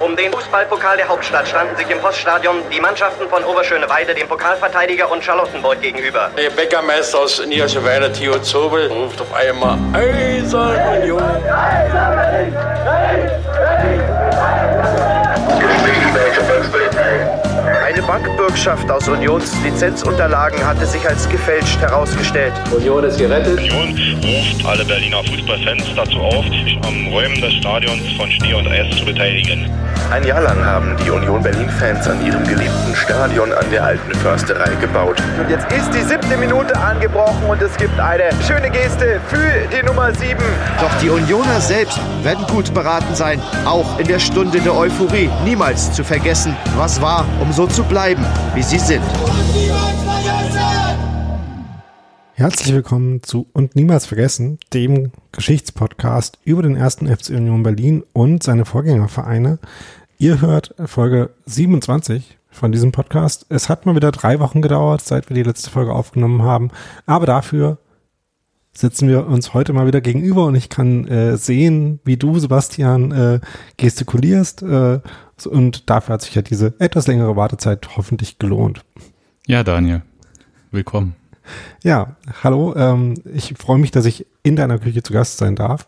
Um den Fußballpokal der Hauptstadt standen sich im Poststadion die Mannschaften von Oberschöneweide, dem Pokalverteidiger und Charlottenburg gegenüber. Der Bäckermeister aus Niederschöneweide, Theo Zobel, ruft auf einmal Eisern Union. Eine Bankbürgschaft aus Unions Lizenzunterlagen hatte sich als gefälscht herausgestellt. Union ist gerettet. Union ruft alle Berliner Fußballfans dazu auf, sich am Räumen des Stadions von Schnee und Eis zu beteiligen. Ein Jahr lang haben die Union Berlin-Fans an ihrem geliebten Stadion an der alten Försterei gebaut. Und jetzt ist die siebte Minute angebrochen und es gibt eine schöne Geste für die Nummer sieben. Doch die Unioner selbst werden gut beraten sein, auch in der Stunde der Euphorie niemals zu vergessen, was war, um so zu bleiben, wie sie sind. Herzlich willkommen zu Und Niemals Vergessen, dem Geschichtspodcast über den ersten FC Union Berlin und seine Vorgängervereine. Ihr hört Folge 27 von diesem Podcast. Es hat mal wieder drei Wochen gedauert, seit wir die letzte Folge aufgenommen haben, aber dafür sitzen wir uns heute mal wieder gegenüber und ich kann äh, sehen, wie du, Sebastian, äh, gestikulierst äh, und dafür hat sich ja diese etwas längere Wartezeit hoffentlich gelohnt. Ja, Daniel, willkommen. Ja, hallo. Ähm, ich freue mich, dass ich in deiner Küche zu Gast sein darf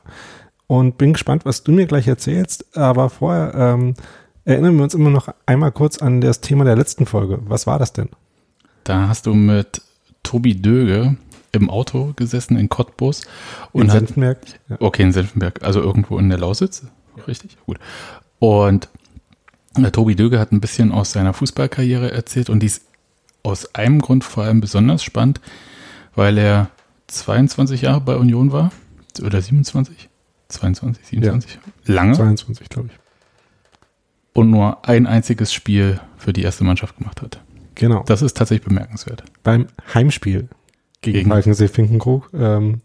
und bin gespannt, was du mir gleich erzählst. Aber vorher ähm, erinnern wir uns immer noch einmal kurz an das Thema der letzten Folge. Was war das denn? Da hast du mit Tobi Döge im Auto gesessen in Cottbus. Und in Senfenberg? Ja. Okay, in Senfenberg, also irgendwo in der Lausitz. Richtig, gut. Und der Tobi Döge hat ein bisschen aus seiner Fußballkarriere erzählt und die ist aus einem Grund vor allem besonders spannend, weil er 22 Jahre bei Union war. Oder 27? 22, 27? Ja. Lange. 22, glaube ich. Und nur ein einziges Spiel für die erste Mannschaft gemacht hat. Genau. Das ist tatsächlich bemerkenswert. Beim Heimspiel gegen, gegen Falkensee Finkenkrug. Ähm,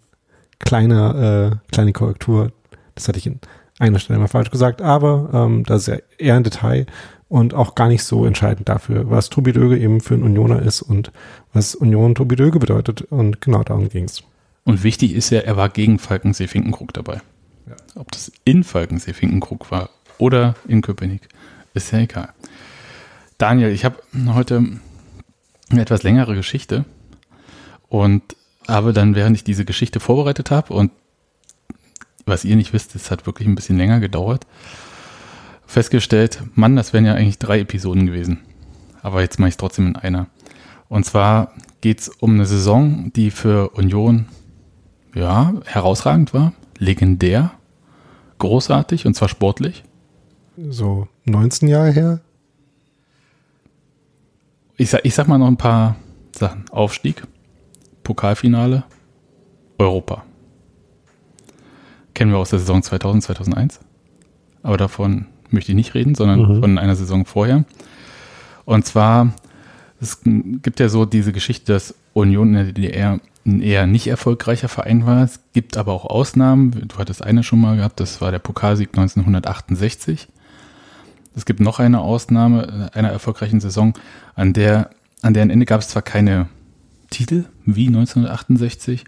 kleine, äh, kleine Korrektur. Das hatte ich in einer Stelle mal falsch gesagt, aber ähm, das ist ja eher ein Detail und auch gar nicht so entscheidend dafür, was Tobi Döge eben für ein Unioner ist und was Union Tobi Döge bedeutet. Und genau darum ging es. Und wichtig ist ja, er war gegen Falkensee-Finkenkrug dabei. Ja. Ob das in Falkensee-Finkenkrug war oder in Köpenick, ist ja egal. Daniel, ich habe heute eine etwas längere Geschichte und habe dann, während ich diese Geschichte vorbereitet habe und was ihr nicht wisst, es hat wirklich ein bisschen länger gedauert, festgestellt, Mann, das wären ja eigentlich drei Episoden gewesen. Aber jetzt mache ich es trotzdem in einer. Und zwar geht es um eine Saison, die für Union ja herausragend war, legendär, großartig und zwar sportlich. So 19 Jahre her? Ich sag, ich sag mal noch ein paar Sachen. Aufstieg, Pokalfinale, Europa. Kennen wir aus der Saison 2000, 2001. Aber davon möchte ich nicht reden, sondern mhm. von einer Saison vorher. Und zwar, es gibt ja so diese Geschichte, dass Union in der DDR ein eher nicht erfolgreicher Verein war. Es gibt aber auch Ausnahmen. Du hattest eine schon mal gehabt, das war der Pokalsieg 1968. Es gibt noch eine Ausnahme einer erfolgreichen Saison, an der an deren Ende gab es zwar keine Titel wie 1968,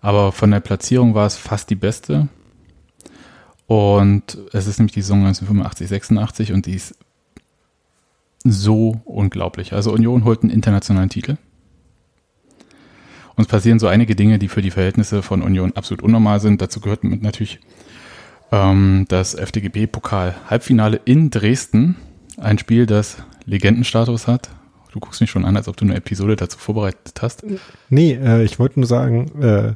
aber von der Platzierung war es fast die beste. Und es ist nämlich die Saison 1985, 86 und die ist so unglaublich. Also Union holt einen internationalen Titel. Und es passieren so einige Dinge, die für die Verhältnisse von Union absolut unnormal sind. Dazu gehört natürlich ähm, das FDGB-Pokal-Halbfinale in Dresden. Ein Spiel, das Legendenstatus hat. Du guckst mich schon an, als ob du eine Episode dazu vorbereitet hast. Nee, äh, ich wollte nur sagen, äh,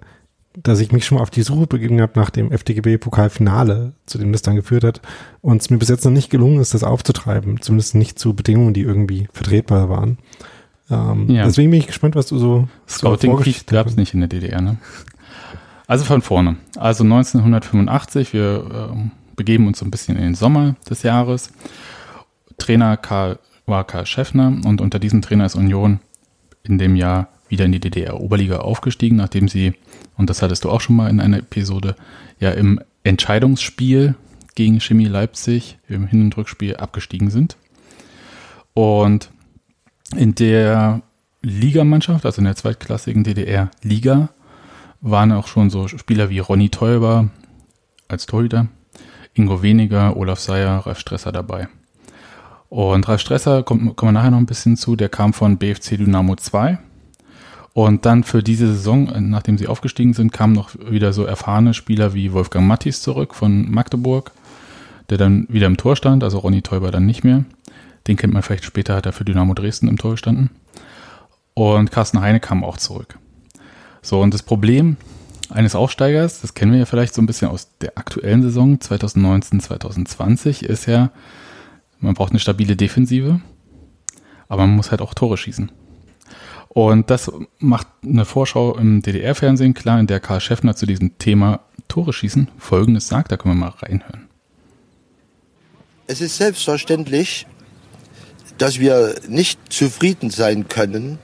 dass ich mich schon mal auf die Suche begeben habe nach dem FDGB-Pokalfinale, zu dem das dann geführt hat, und es mir bis jetzt noch nicht gelungen ist, das aufzutreiben, zumindest nicht zu Bedingungen, die irgendwie vertretbar waren. Ähm, ja. Deswegen bin ich gespannt, was du so Scouting so gab es nicht in der DDR, ne? Also von vorne. Also 1985, wir äh, begeben uns so ein bisschen in den Sommer des Jahres. Trainer Karl, war Karl Schäffner und unter diesem Trainer ist Union in dem Jahr wieder in die DDR-Oberliga aufgestiegen, nachdem sie, und das hattest du auch schon mal in einer Episode, ja im Entscheidungsspiel gegen Chemie Leipzig im Hin- und Rückspiel abgestiegen sind. Und in der Ligamannschaft, also in der zweitklassigen DDR-Liga, waren auch schon so Spieler wie Ronny Teuber als Torhüter, Ingo Weniger, Olaf Seyer, Ralf Stresser dabei. Und Ralf Stresser, kommt, kommen wir nachher noch ein bisschen zu, der kam von BFC Dynamo 2. Und dann für diese Saison, nachdem sie aufgestiegen sind, kamen noch wieder so erfahrene Spieler wie Wolfgang Mattis zurück von Magdeburg, der dann wieder im Tor stand, also Ronny Teuber dann nicht mehr. Den kennt man vielleicht später, hat er für Dynamo Dresden im Tor gestanden. Und Carsten Heine kam auch zurück. So, und das Problem eines Aufsteigers, das kennen wir ja vielleicht so ein bisschen aus der aktuellen Saison 2019, 2020, ist ja, man braucht eine stabile Defensive, aber man muss halt auch Tore schießen. Und das macht eine Vorschau im DDR-Fernsehen klar, in der Karl Schäffner zu diesem Thema Tore schießen Folgendes sagt. Da können wir mal reinhören. Es ist selbstverständlich, dass wir nicht zufrieden sein können,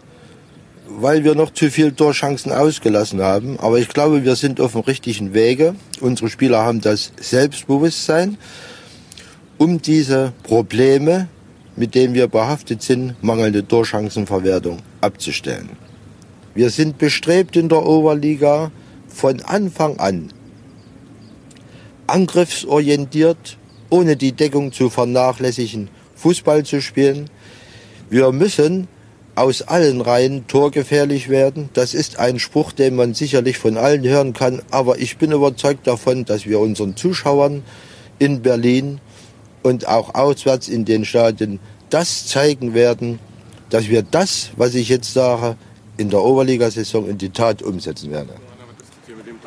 weil wir noch zu viele Torchancen ausgelassen haben. Aber ich glaube, wir sind auf dem richtigen Wege. Unsere Spieler haben das Selbstbewusstsein, um diese Probleme, mit denen wir behaftet sind, mangelnde Torchancenverwertung abzustellen. Wir sind bestrebt in der Oberliga von Anfang an angriffsorientiert, ohne die Deckung zu vernachlässigen, Fußball zu spielen. Wir müssen aus allen Reihen torgefährlich werden. Das ist ein Spruch, den man sicherlich von allen hören kann, aber ich bin überzeugt davon, dass wir unseren Zuschauern in Berlin und auch auswärts in den Stadien das zeigen werden, dass wir das, was ich jetzt sage, in der Oberligasaison in die Tat umsetzen werden.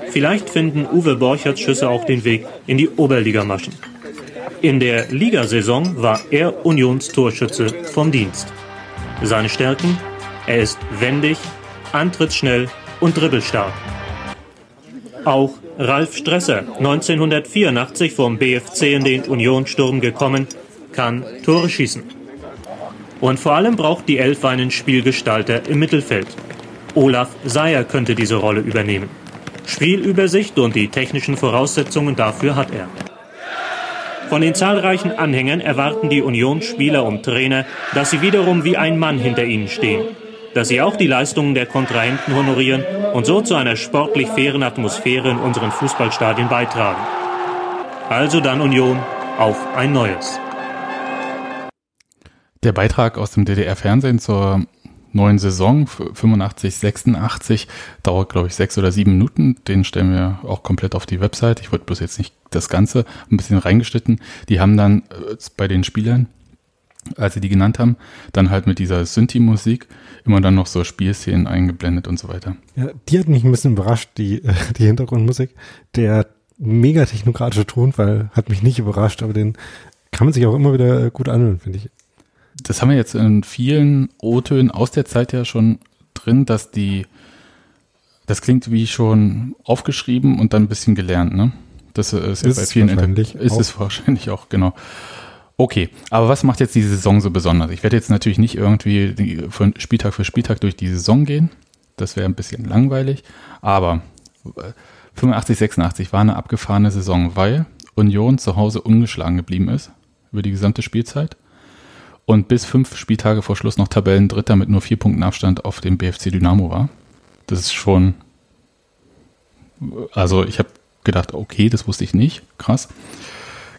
Vielleicht finden Uwe Borcherts Schüsse auch den Weg in die Oberligamaschen. In der Ligasaison war er Unionstorschütze vom Dienst. Seine Stärken? Er ist wendig, antrittsschnell und dribbelstark. Auch Ralf Stresser, 1984 vom BFC in den Unionssturm gekommen, kann Tore schießen. Und vor allem braucht die Elf einen Spielgestalter im Mittelfeld. Olaf Seyer könnte diese Rolle übernehmen. Spielübersicht und die technischen Voraussetzungen dafür hat er. Von den zahlreichen Anhängern erwarten die Unionsspieler und Trainer, dass sie wiederum wie ein Mann hinter ihnen stehen. Dass sie auch die Leistungen der Kontrahenten honorieren und so zu einer sportlich fairen Atmosphäre in unseren Fußballstadien beitragen. Also dann Union auf ein neues. Der Beitrag aus dem DDR-Fernsehen zur neuen Saison, 85, 86, dauert, glaube ich, sechs oder sieben Minuten. Den stellen wir auch komplett auf die Website. Ich wollte bloß jetzt nicht das Ganze ein bisschen reingeschnitten. Die haben dann äh, bei den Spielern, als sie die genannt haben, dann halt mit dieser Synthi-Musik immer dann noch so Spielszenen eingeblendet und so weiter. Ja, die hat mich ein bisschen überrascht, die, äh, die Hintergrundmusik. Der mega technokratische Tonfall hat mich nicht überrascht, aber den kann man sich auch immer wieder gut anhören, finde ich das haben wir jetzt in vielen O-Tönen aus der Zeit ja schon drin, dass die, das klingt wie schon aufgeschrieben und dann ein bisschen gelernt, ne? Das ist, ist bei vielen wahrscheinlich ist auch. es wahrscheinlich auch, genau. Okay, aber was macht jetzt die Saison so besonders? Ich werde jetzt natürlich nicht irgendwie von Spieltag für Spieltag durch die Saison gehen. Das wäre ein bisschen langweilig. Aber 85, 86 war eine abgefahrene Saison, weil Union zu Hause ungeschlagen geblieben ist über die gesamte Spielzeit und bis fünf Spieltage vor Schluss noch Tabellendritter mit nur vier Punkten Abstand auf dem BFC Dynamo war. Das ist schon, also ich habe gedacht, okay, das wusste ich nicht, krass.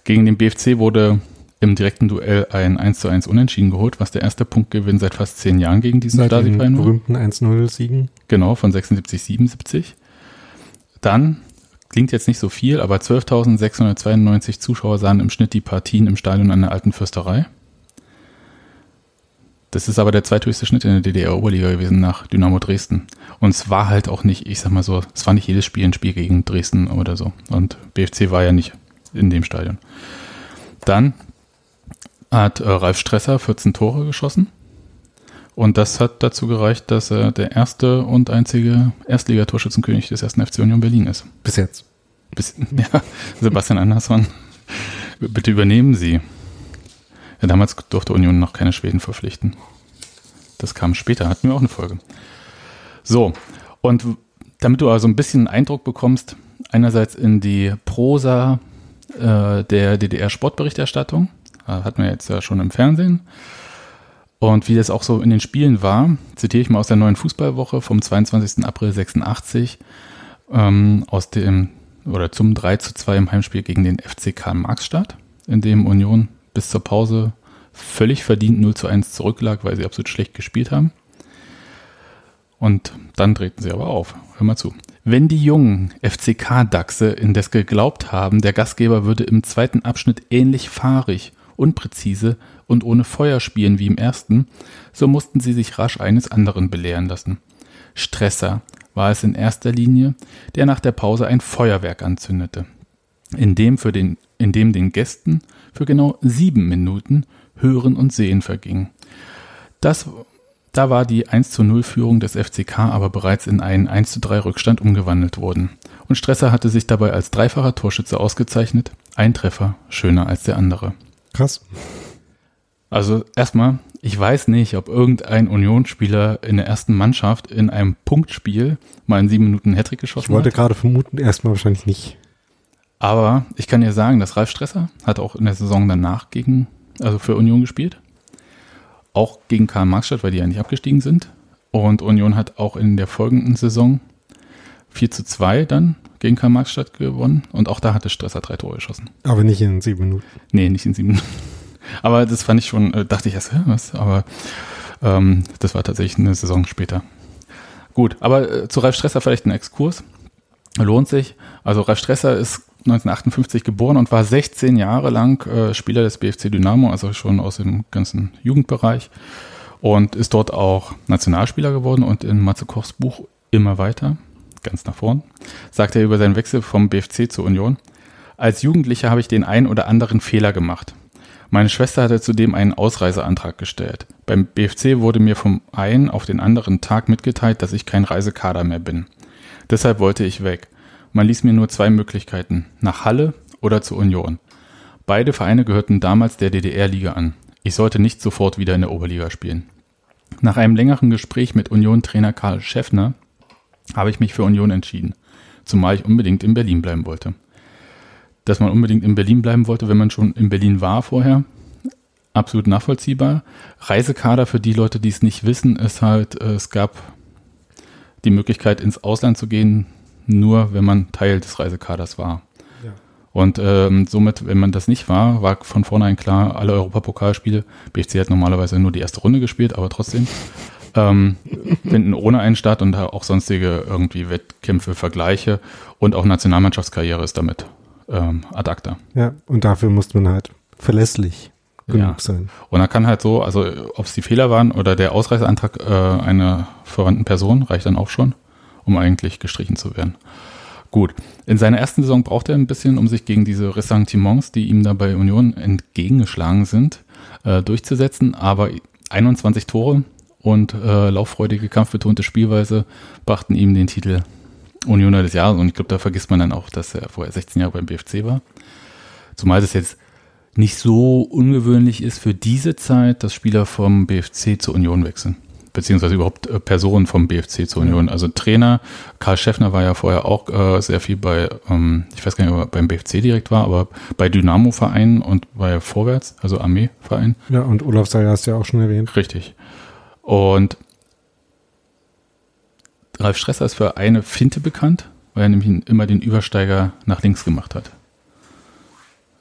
Gegen den BFC wurde im direkten Duell ein 1 zu 1 Unentschieden geholt, was der erste Punktgewinn seit fast zehn Jahren gegen diesen Stasi-Verein war. berühmten 1-0-Siegen. Genau, von 76, 77. Dann, klingt jetzt nicht so viel, aber 12.692 Zuschauer sahen im Schnitt die Partien im Stadion an der Alten Fürsterei. Das ist aber der zweithöchste Schnitt in der DDR-Oberliga gewesen nach Dynamo Dresden. Und es war halt auch nicht, ich sag mal so, es war nicht jedes Spiel ein Spiel gegen Dresden oder so. Und BFC war ja nicht in dem Stadion. Dann hat äh, Ralf Stresser 14 Tore geschossen. Und das hat dazu gereicht, dass er der erste und einzige Erstligatorschützenkönig des ersten FC Union Berlin ist. Bis jetzt. Bis, ja, Sebastian Andersson, bitte übernehmen Sie. Ja, damals durfte Union noch keine Schweden verpflichten. Das kam später, hatten wir auch eine Folge. So, und damit du also ein bisschen Eindruck bekommst, einerseits in die Prosa äh, der DDR-Sportberichterstattung, äh, hatten wir jetzt ja schon im Fernsehen, und wie das auch so in den Spielen war, zitiere ich mal aus der neuen Fußballwoche vom 22. April 86 ähm, aus dem oder zum 3 zu 2 im Heimspiel gegen den FCK Marxstadt, in dem Union bis zur Pause völlig verdient 0 zu 1 zurücklag, weil sie absolut schlecht gespielt haben. Und dann drehten sie aber auf. Hör mal zu. Wenn die jungen FCK-Dachse indes geglaubt haben, der Gastgeber würde im zweiten Abschnitt ähnlich fahrig, unpräzise und ohne Feuer spielen wie im ersten, so mussten sie sich rasch eines anderen belehren lassen. Stresser war es in erster Linie, der nach der Pause ein Feuerwerk anzündete, in dem, für den, in dem den Gästen für genau sieben Minuten Hören und Sehen verging. Das, da war die 1 zu 0 Führung des FCK aber bereits in einen 1 zu 3 Rückstand umgewandelt worden. Und Stresser hatte sich dabei als dreifacher Torschütze ausgezeichnet, ein Treffer schöner als der andere. Krass. Also erstmal, ich weiß nicht, ob irgendein Unionsspieler in der ersten Mannschaft in einem Punktspiel mal in sieben Minuten einen Hattrick geschossen Ich wollte hat. gerade vermuten, erstmal wahrscheinlich nicht. Aber ich kann dir sagen, dass Ralf Stresser hat auch in der Saison danach gegen, also für Union gespielt. Auch gegen Karl Marxstadt, weil die ja nicht abgestiegen sind. Und Union hat auch in der folgenden Saison 4 zu 2 dann gegen Karl Marxstadt gewonnen. Und auch da hatte Stresser drei Tore geschossen. Aber nicht in sieben Minuten. Nee, nicht in sieben Minuten. Aber das fand ich schon, äh, dachte ich erst, was? Aber ähm, das war tatsächlich eine Saison später. Gut, aber äh, zu Ralf Stresser vielleicht ein Exkurs. Lohnt sich. Also Ralf Stresser ist 1958 geboren und war 16 Jahre lang äh, Spieler des BFC Dynamo, also schon aus dem ganzen Jugendbereich. Und ist dort auch Nationalspieler geworden und in Matze Kochs Buch immer weiter, ganz nach vorn, sagt er über seinen Wechsel vom BFC zur Union. Als Jugendlicher habe ich den einen oder anderen Fehler gemacht. Meine Schwester hatte zudem einen Ausreiseantrag gestellt. Beim BFC wurde mir vom einen auf den anderen Tag mitgeteilt, dass ich kein Reisekader mehr bin. Deshalb wollte ich weg. Man ließ mir nur zwei Möglichkeiten, nach Halle oder zur Union. Beide Vereine gehörten damals der DDR-Liga an. Ich sollte nicht sofort wieder in der Oberliga spielen. Nach einem längeren Gespräch mit Union-Trainer Karl Schäffner habe ich mich für Union entschieden, zumal ich unbedingt in Berlin bleiben wollte dass man unbedingt in Berlin bleiben wollte, wenn man schon in Berlin war vorher. Absolut nachvollziehbar. Reisekader für die Leute, die es nicht wissen, ist halt, äh, es gab die Möglichkeit, ins Ausland zu gehen, nur wenn man Teil des Reisekaders war. Ja. Und ähm, somit, wenn man das nicht war, war von vornherein klar, alle Europapokalspiele, BFC hat normalerweise nur die erste Runde gespielt, aber trotzdem, ähm, finden ohne einen statt und auch sonstige irgendwie Wettkämpfe, Vergleiche und auch Nationalmannschaftskarriere ist damit ähm, ad acta. Ja, und dafür muss man halt verlässlich genug Ja. sein. Und da kann halt so, also ob es die Fehler waren oder der Ausreiseantrag äh, einer verwandten Person, reicht dann auch schon, um eigentlich gestrichen zu werden. Gut, in seiner ersten Saison braucht er ein bisschen, um sich gegen diese Ressentiments, die ihm da bei Union entgegengeschlagen sind, äh, durchzusetzen. Aber 21 Tore und äh, lauffreudige, kampfbetonte Spielweise brachten ihm den Titel Unioner des Jahres. Und ich glaube, da vergisst man dann auch, dass er vorher 16 Jahre beim BFC war. Zumal das jetzt nicht so ungewöhnlich ist für diese Zeit, dass Spieler vom BFC zur Union wechseln. Beziehungsweise überhaupt äh, Personen vom BFC zur Union. Also Trainer, Karl Schäffner war ja vorher auch äh, sehr viel bei, ähm, ich weiß gar nicht, ob er beim BFC direkt war, aber bei Dynamo-Vereinen und bei Vorwärts, also Armee-Verein. Ja, und Olaf Seyer hast du ja auch schon erwähnt. Richtig. Und Ralf Stresser ist für eine Finte bekannt, weil er nämlich immer den Übersteiger nach links gemacht hat.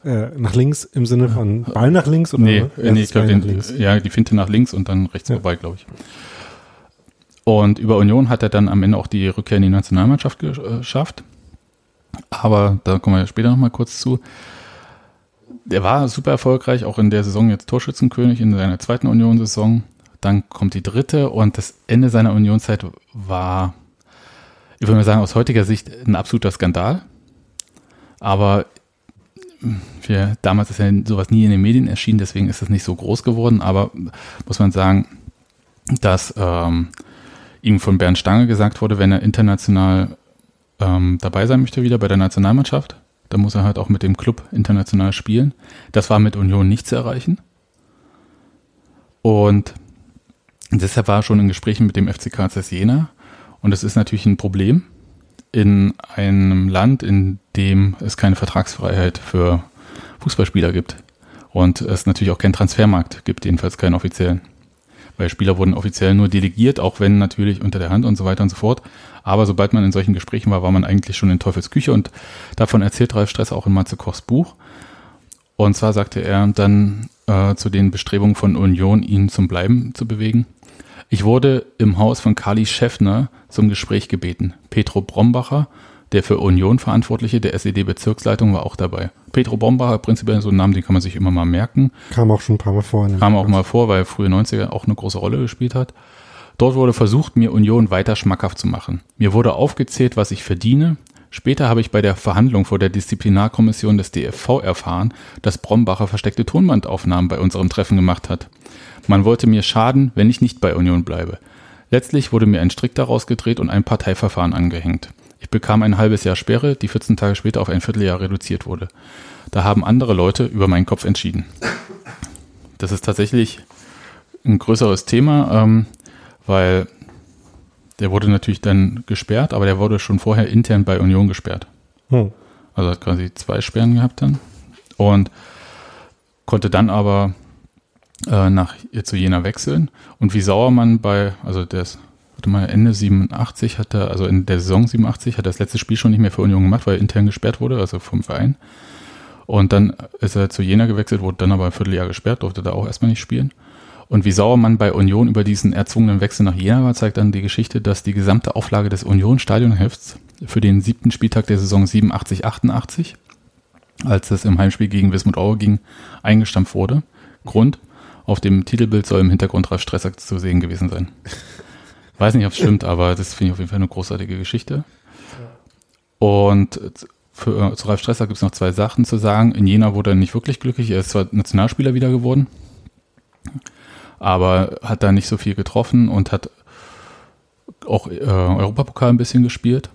Äh, nach links im Sinne von Ball nach links oder? Nee, Ja, nee ich glaube, ja, die Finte nach links und dann rechts Ja. vorbei, glaube ich. Und über Union hat er dann am Ende auch die Rückkehr in die Nationalmannschaft äh, geschafft. Aber da kommen wir später nochmal kurz zu. Der war super erfolgreich, auch in der Saison jetzt Torschützenkönig in seiner zweiten Union-Saison. Dann kommt die dritte und das Ende seiner Unionszeit war, ich würde mal sagen, aus heutiger Sicht ein absoluter Skandal. Aber wir, damals ist ja sowas nie in den Medien erschienen, deswegen ist es nicht so groß geworden, aber muss man sagen, dass ähm, ihm von Bernd Stange gesagt wurde, wenn er international ähm, dabei sein möchte wieder bei der Nationalmannschaft, dann muss er halt auch mit dem Club international spielen. Das war mit Union nicht zu erreichen. Und deshalb war er schon in Gesprächen mit dem FC KZ Jena. Und das ist natürlich ein Problem in einem Land, in dem es keine Vertragsfreiheit für Fußballspieler gibt. Und es natürlich auch keinen Transfermarkt gibt, jedenfalls keinen offiziellen. weil Spieler wurden offiziell nur delegiert, auch wenn natürlich unter der Hand und so weiter und so fort. Aber sobald man in solchen Gesprächen war, war man eigentlich schon in Teufels Küche und davon erzählt Ralf Stress auch in Matze Kochs Buch. Und zwar sagte er dann äh, zu den Bestrebungen von Union, ihn zum Bleiben zu bewegen. Ich wurde im Haus von Kali Schäffner zum Gespräch gebeten. Petro Brombacher, der für Union Verantwortliche der SED-Bezirksleitung, war auch dabei. Petro Brombacher, prinzipiell so ein Name, den kann man sich immer mal merken. Kam auch schon ein paar Mal vor. Kam auch mal vor, weil frühe 90er auch eine große Rolle gespielt hat. Dort wurde versucht, mir Union weiter schmackhaft zu machen. Mir wurde aufgezählt, was ich verdiene. Später habe ich bei der Verhandlung vor der Disziplinarkommission des DFV erfahren, dass Brombacher versteckte Tonbandaufnahmen bei unserem Treffen gemacht hat. Man wollte mir schaden, wenn ich nicht bei Union bleibe. Letztlich wurde mir ein Strick daraus gedreht und ein Parteiverfahren angehängt. Ich bekam ein halbes Jahr Sperre, die 14 Tage später auf ein Vierteljahr reduziert wurde. Da haben andere Leute über meinen Kopf entschieden. Das ist tatsächlich ein größeres Thema, ähm, weil der wurde natürlich dann gesperrt, aber der wurde schon vorher intern bei Union gesperrt. Hm. Also hat quasi zwei Sperren gehabt dann und konnte dann aber äh, nach zu Jena wechseln. Und wie sauer man bei, also ist, warte mal, Ende 87 hat er, also in der Saison 87 hat er das letzte Spiel schon nicht mehr für Union gemacht, weil er intern gesperrt wurde, also vom Verein. Und dann ist er zu Jena gewechselt, wurde dann aber ein Vierteljahr gesperrt, durfte da auch erstmal nicht spielen. Und wie sauer man bei Union über diesen erzwungenen Wechsel nach Jena war, zeigt dann die Geschichte, dass die gesamte Auflage des Union-Stadionhefts für den siebten Spieltag der Saison 87, 88, als es im Heimspiel gegen Wismut Aue ging, eingestampft wurde. Grund, auf dem Titelbild soll im Hintergrund Ralf Stresser zu sehen gewesen sein. Weiß nicht, ob es stimmt, aber das finde ich auf jeden Fall eine großartige Geschichte. Und für, äh, zu Ralf Stresser gibt es noch zwei Sachen zu sagen. In Jena wurde er nicht wirklich glücklich. Er ist zwar Nationalspieler wieder geworden, aber hat da nicht so viel getroffen und hat auch äh, Europapokal ein bisschen gespielt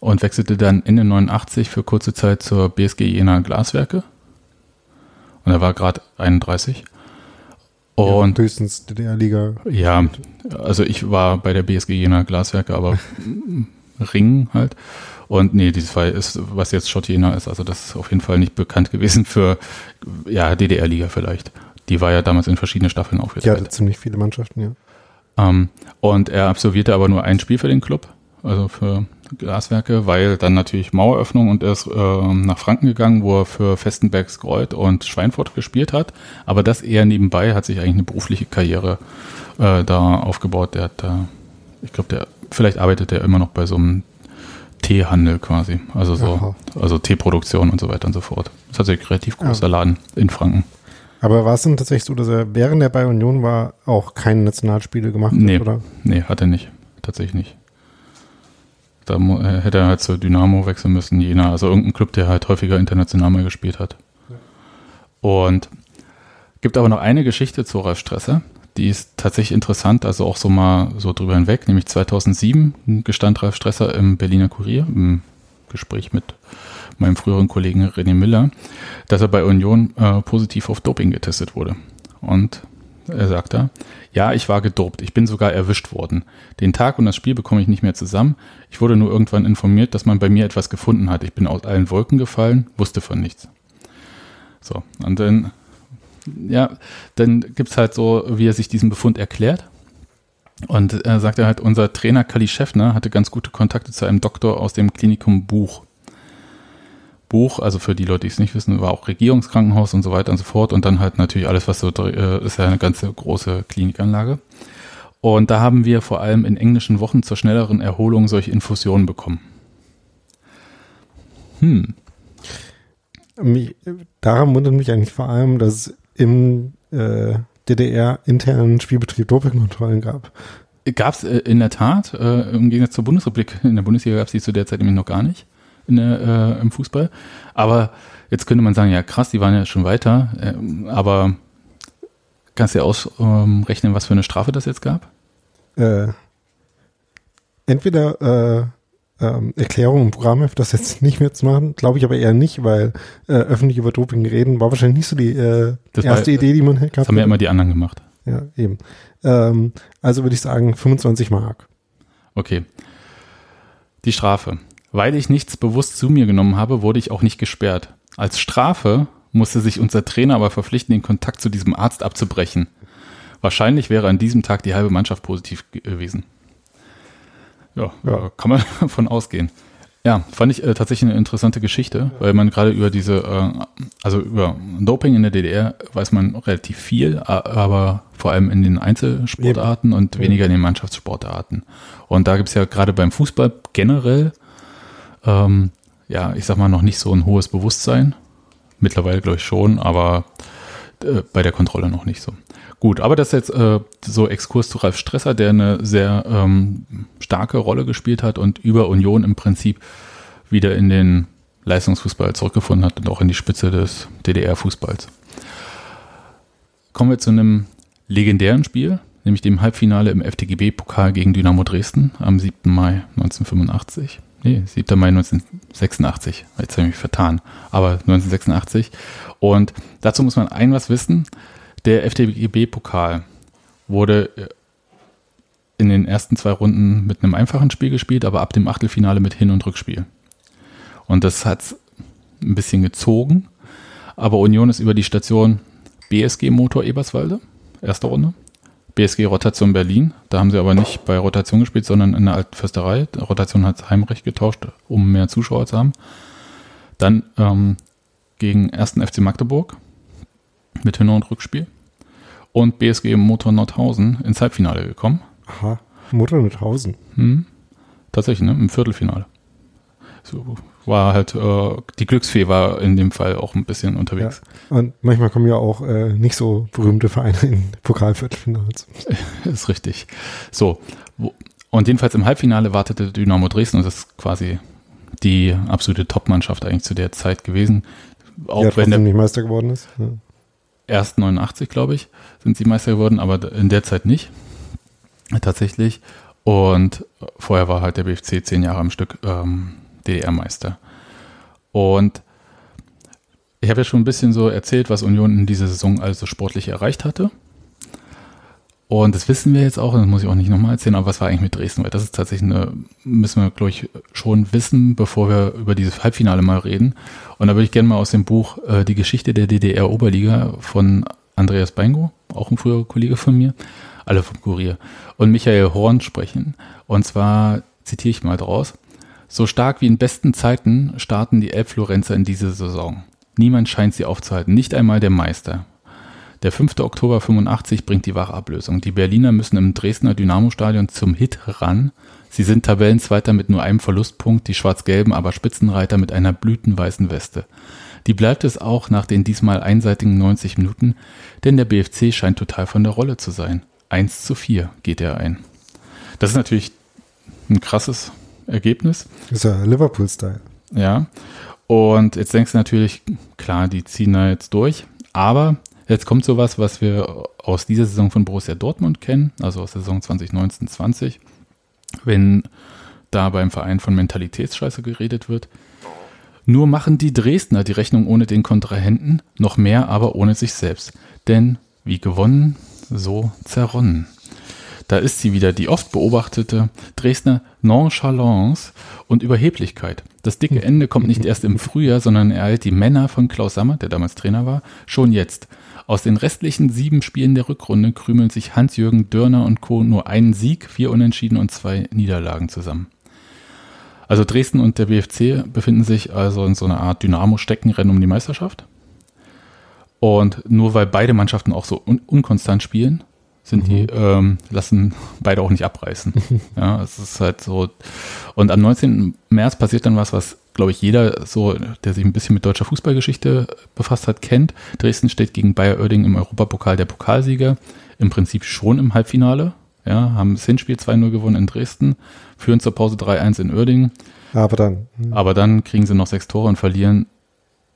und wechselte dann Ende 89 für kurze Zeit zur BSG Jena Glaswerke. Und er war gerade 31. Und ja, höchstens DDR-Liga. Ja, also ich war bei der BSG Jena Glaswerke, aber Ring halt. Und nee, dieses Fall ist, was jetzt Schott Jena ist, also das ist auf jeden Fall nicht bekannt gewesen für, ja, DDR-Liga vielleicht. Die war ja damals in verschiedene Staffeln aufgeteilt. Ja, ziemlich viele Mannschaften, ja. Ähm, und er absolvierte aber nur ein Spiel für den Club, also für Glaswerke, weil dann natürlich Maueröffnung und er ist äh, nach Franken gegangen, wo er für Festenbergs Greuth und Schweinfurt gespielt hat. Aber das eher nebenbei hat sich eigentlich eine berufliche Karriere äh, da aufgebaut. Der hat da, ich glaube, der vielleicht arbeitet er immer noch bei so einem Teehandel quasi. Also so, Aha. also Teeproduktion und so weiter und so fort. Das ist tatsächlich ein relativ großer ja. Laden in Franken. Aber war es denn tatsächlich so, dass er während er bei Union war auch keine Nationalspiele gemacht nee, hat, oder? Nee, hat er nicht. Tatsächlich nicht. Da äh, hätte er halt zur Dynamo wechseln müssen, Jena, also irgendein Club, der halt häufiger international mal gespielt hat. Und gibt aber noch eine Geschichte zu Ralf Stresser, die ist tatsächlich interessant, also auch so mal so drüber hinweg, nämlich 2007 gestand Ralf Stresser im Berliner Kurier im Gespräch mit meinem früheren Kollegen René Miller, dass er bei Union äh, positiv auf Doping getestet wurde. Und er sagt da, ja, ich war gedopt, ich bin sogar erwischt worden. Den Tag und das Spiel bekomme ich nicht mehr zusammen. Ich wurde nur irgendwann informiert, dass man bei mir etwas gefunden hat. Ich bin aus allen Wolken gefallen, wusste von nichts. So, und dann, ja, dann gibt es halt so, wie er sich diesen Befund erklärt. Und er sagt er halt, unser Trainer Kali Schäffner hatte ganz gute Kontakte zu einem Doktor aus dem Klinikum Buch. Buch, also für die Leute, die es nicht wissen, war auch Regierungskrankenhaus und so weiter und so fort. Und dann halt natürlich alles, was so äh, ist ja eine ganze große Klinikanlage. Und da haben wir vor allem in englischen Wochen zur schnelleren Erholung solche Infusionen bekommen. Hm. Mich, daran wundert mich eigentlich vor allem, dass es im äh, DDR-internen Spielbetrieb Dopingkontrollen gab. Gab es äh, in der Tat, äh, im Gegensatz zur Bundesrepublik, in der Bundesliga gab es die zu der Zeit nämlich noch gar nicht der, äh, im Fußball. Aber jetzt könnte man sagen, ja krass, die waren ja schon weiter. Äh, aber kannst du ja ausrechnen, ähm, was für eine Strafe das jetzt gab? Äh, entweder äh, ähm, Erklärung im Programm, das jetzt nicht mehr zu machen, glaube ich aber eher nicht, weil äh, öffentlich über Doping reden war wahrscheinlich nicht so die äh, erste war, Idee, die man gehabt Das haben ja immer die anderen gemacht. Ja, eben. Ähm, also würde ich sagen 25 Mark. Okay. Die Strafe. Weil ich nichts bewusst zu mir genommen habe, wurde ich auch nicht gesperrt. Als Strafe musste sich unser Trainer aber verpflichten, den Kontakt zu diesem Arzt abzubrechen. Wahrscheinlich wäre an diesem Tag die halbe Mannschaft positiv gewesen. Ja, ja. kann man davon ausgehen. Ja, fand ich äh, tatsächlich eine interessante Geschichte, weil man gerade über diese, äh, also über Doping in der DDR weiß man relativ viel, aber vor allem in den Einzelsportarten und weniger in den Mannschaftssportarten. Und da gibt es ja gerade beim Fußball generell, ähm, ja, ich sag mal, noch nicht so ein hohes Bewusstsein. Mittlerweile glaube ich schon, aber äh, bei der Kontrolle noch nicht so. Gut, aber das ist jetzt äh, so Exkurs zu Ralf Stresser, der eine sehr ähm, starke Rolle gespielt hat und über Union im Prinzip wieder in den Leistungsfußball zurückgefunden hat und auch in die Spitze des DDR-Fußballs. Kommen wir zu einem legendären Spiel, nämlich dem Halbfinale im FDGB-Pokal gegen Dynamo Dresden am 7. Mai 1985. Nee, 7. Mai 1986. Jetzt habe ich mich vertan. Aber 1986. Und dazu muss man ein was wissen. Der FDGB-Pokal wurde äh, in den ersten zwei Runden mit einem einfachen Spiel gespielt, aber ab dem Achtelfinale mit Hin- und Rückspiel. Und das hat ein bisschen gezogen. Aber Union ist über die Station BSG Motor Eberswalde, erste Runde. BSG Rotation Berlin, da haben sie aber nicht bei Rotation gespielt, sondern in der alten Försterei. Rotation hat Heimrecht getauscht, um mehr Zuschauer zu haben. Dann ähm, gegen 1. FC Magdeburg mit Hin- und Rückspiel. Und BSG Motor Nordhausen ins Halbfinale gekommen. Aha, Motor Nordhausen. Hm. Tatsächlich, ne? Im Viertelfinale. So war halt, äh, die Glücksfee war in dem Fall auch ein bisschen unterwegs. Ja. Und manchmal kommen ja auch äh, nicht so berühmte Vereine in Pokalviertelfinals. ist richtig. So. Und jedenfalls im Halbfinale wartete Dynamo Dresden und das ist quasi die absolute Top-Mannschaft eigentlich zu der Zeit gewesen. Auch ja, wenn der nicht Meister geworden ist. Ja erst 89, glaube ich, sind sie Meister geworden, aber in der Zeit nicht. Tatsächlich. Und vorher war halt der BFC zehn Jahre am Stück ähm, DDR-Meister. Und ich habe ja schon ein bisschen so erzählt, was Union in dieser Saison also sportlich erreicht hatte. Und das wissen wir jetzt auch, das muss ich auch nicht nochmal erzählen, aber was war eigentlich mit Dresden? Weil das ist tatsächlich eine, müssen wir, glaube ich, schon wissen, bevor wir über dieses Halbfinale mal reden. Und da würde ich gerne mal aus dem Buch äh, Die Geschichte der DDR-Oberliga von Andreas Beingo, auch ein früherer Kollege von mir, alle vom Kurier, und Michael Horn sprechen. Und zwar zitiere ich mal draus. So stark wie in besten Zeiten starten die Elbflorenzer in diese Saison. Niemand scheint sie aufzuhalten, nicht einmal der Meister. Der 5. Oktober 85 bringt die wahre Ablösung. Die Berliner müssen im Dresdner Dynamo-Stadion zum Hit ran. Sie sind Tabellenzweiter mit nur einem Verlustpunkt, die Schwarz-Gelben aber Spitzenreiter mit einer blütenweißen Weste. Die bleibt es auch nach den diesmal einseitigen 90 Minuten, denn der BFC scheint total von der Rolle zu sein. 1 zu 4 geht er ein. Das ist natürlich ein krasses Ergebnis. Ist ja Liverpool-Style. Ja. Und jetzt denkst du natürlich, klar, die ziehen da jetzt durch. Aber Jetzt kommt sowas, was wir aus dieser Saison von Borussia Dortmund kennen, also aus der Saison 2019-20, wenn da beim Verein von Mentalitätsscheiße geredet wird. Nur machen die Dresdner die Rechnung ohne den Kontrahenten, noch mehr aber ohne sich selbst. Denn wie gewonnen, so zerronnen. Da ist sie wieder, die oft beobachtete Dresdner Nonchalance und Überheblichkeit. Das dicke Ende kommt nicht erst im Frühjahr, sondern ereilt die Männer von Klaus Sammer, der damals Trainer war, schon jetzt. Aus den restlichen sieben Spielen der Rückrunde krümeln sich Hans-Jürgen Dörner und Co. nur einen Sieg, vier Unentschieden und zwei Niederlagen zusammen. Also Dresden und der BFC befinden sich also in so einer Art Dynamo-Steckenrennen um die Meisterschaft. Und nur weil beide Mannschaften auch so un unkonstant spielen, sind mhm. die, ähm, lassen beide auch nicht abreißen. ja, es ist halt so. Und am 19. März passiert dann was, was glaube ich, jeder so, der sich ein bisschen mit deutscher Fußballgeschichte befasst hat, kennt. Dresden steht gegen Bayer Oerding im Europapokal der Pokalsieger. Im Prinzip schon im Halbfinale. Ja, haben das Hinspiel 2-0 gewonnen in Dresden, führen zur Pause 3-1 in Oerding. Aber dann. Hm. Aber dann kriegen sie noch sechs Tore und verlieren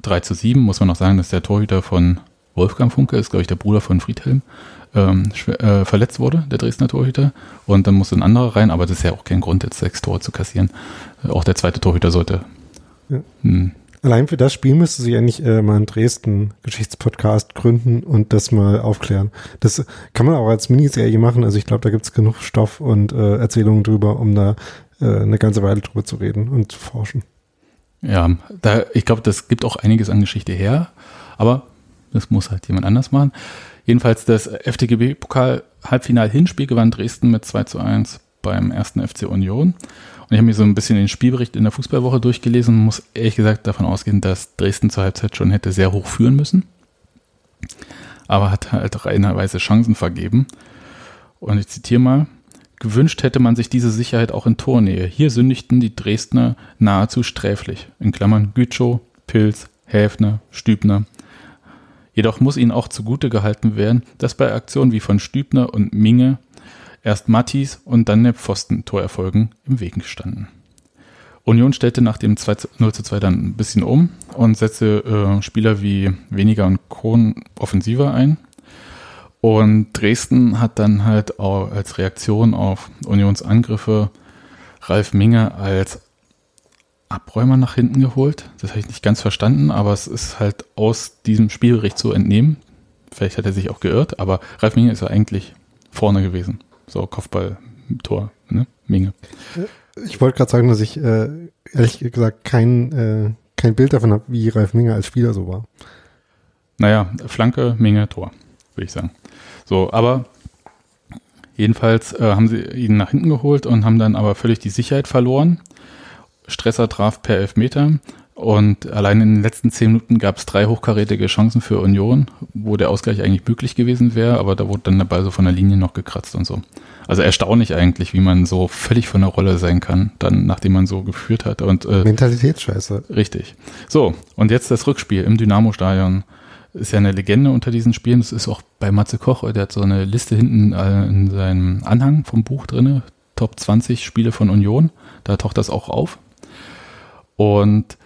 3 zu 7. Muss man noch sagen, dass der Torhüter von Wolfgang Funke ist, glaube ich, der Bruder von Friedhelm ähm, äh, verletzt wurde, der Dresdner Torhüter. Und dann musste ein anderer rein, aber das ist ja auch kein Grund, jetzt sechs Tore zu kassieren. Auch der zweite Torhüter sollte. Ja. Hm. Allein für das Spiel müsste sie eigentlich äh, mal einen Dresden-Geschichtspodcast gründen und das mal aufklären. Das kann man auch als Miniserie machen. Also ich glaube, da gibt es genug Stoff und äh, Erzählungen drüber, um da äh, eine ganze Weile drüber zu reden und zu forschen. Ja, da, ich glaube, das gibt auch einiges an Geschichte her, aber das muss halt jemand anders machen. Jedenfalls das FTGB-Pokal-Halbfinal-Hinspiel gewann Dresden mit 2 zu 1 beim ersten FC Union. Und ich habe mir so ein bisschen den Spielbericht in der Fußballwoche durchgelesen und muss ehrlich gesagt davon ausgehen, dass Dresden zur Halbzeit schon hätte sehr hoch führen müssen. Aber hat halt reihenweise Chancen vergeben. Und ich zitiere mal. Gewünscht hätte man sich diese Sicherheit auch in Tornähe. Hier sündigten die Dresdner nahezu sträflich. In Klammern Gütschow, Pilz, Häfner, Stübner. Jedoch muss ihnen auch zugute gehalten werden, dass bei Aktionen wie von Stübner und Minge erst Mattis und dann der Pfosten-Torerfolgen im Weg standen. Union stellte nach dem 2 0 zu 2 dann ein bisschen um und setzte äh, Spieler wie Weniger und Kohn offensiver ein. Und Dresden hat dann halt auch als Reaktion auf Unions Angriffe Ralf Minge als Abräumer nach hinten geholt. Das habe ich nicht ganz verstanden, aber es ist halt aus diesem Spielbericht zu entnehmen. Vielleicht hat er sich auch geirrt, aber Ralf Minge ist ja eigentlich vorne gewesen. So Kopfball, Tor, ne? Minge. Ich wollte gerade sagen, dass ich äh, ehrlich gesagt kein, äh, kein Bild davon habe, wie Ralf Minge als Spieler so war. Naja, Flanke, Minge, Tor, würde ich sagen. So, aber jedenfalls äh, haben sie ihn nach hinten geholt und haben dann aber völlig die Sicherheit verloren. Stresser traf per Elfmeter und allein in den letzten zehn Minuten gab es drei hochkarätige Chancen für Union, wo der Ausgleich eigentlich möglich gewesen wäre, aber da wurde dann der Ball so von der Linie noch gekratzt und so. Also erstaunlich eigentlich, wie man so völlig von der Rolle sein kann, dann nachdem man so geführt hat. Und, äh, Mentalitätsscheiße. Richtig. So, und jetzt das Rückspiel im Dynamo-Stadion ist ja eine Legende unter diesen Spielen. Das ist auch bei Matze Koch, der hat so eine Liste hinten äh, in seinem Anhang vom Buch drinne, Top 20 Spiele von Union. Da taucht das auch auf. Und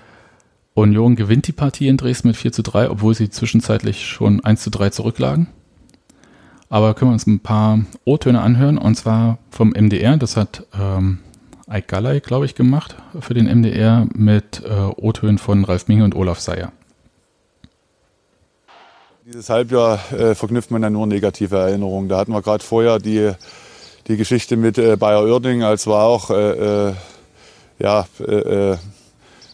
Union gewinnt die Partie in Dresden mit 4 zu 3, obwohl sie zwischenzeitlich schon 1 zu 3 zurücklagen. Aber können wir uns ein paar O-Töne anhören, und zwar vom MDR. Das hat ähm, Ike Galley, glaube ich, gemacht für den MDR mit äh, O-Tönen von Ralf Minge und Olaf Seyer. Dieses Halbjahr äh, verknüpft man ja nur negative Erinnerungen. Da hatten wir gerade vorher die, die Geschichte mit äh, Bayer Oerding, als wir auch äh, äh ja, äh,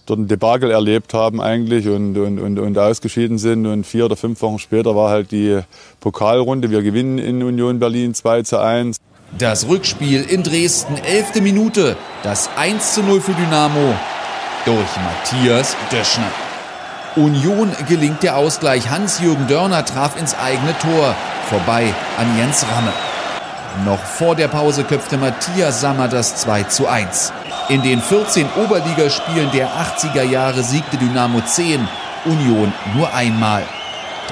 dort ein Debakel erlebt haben eigentlich und, und, und, und ausgeschieden sind. Und vier oder fünf Wochen später war halt die Pokalrunde. Wir gewinnen in Union Berlin 2 zu 1. Das Rückspiel in Dresden, elfte Minute. Das 1 zu 0 für Dynamo durch Matthias Döschner. Union gelingt der Ausgleich. Hans-Jürgen Dörner traf ins eigene Tor. Vorbei an Jens Ramme. Noch vor der Pause köpfte Matthias Sammer das 2 zu 1. In den 14 Oberligaspielen der 80er Jahre siegte Dynamo 10, Union nur einmal.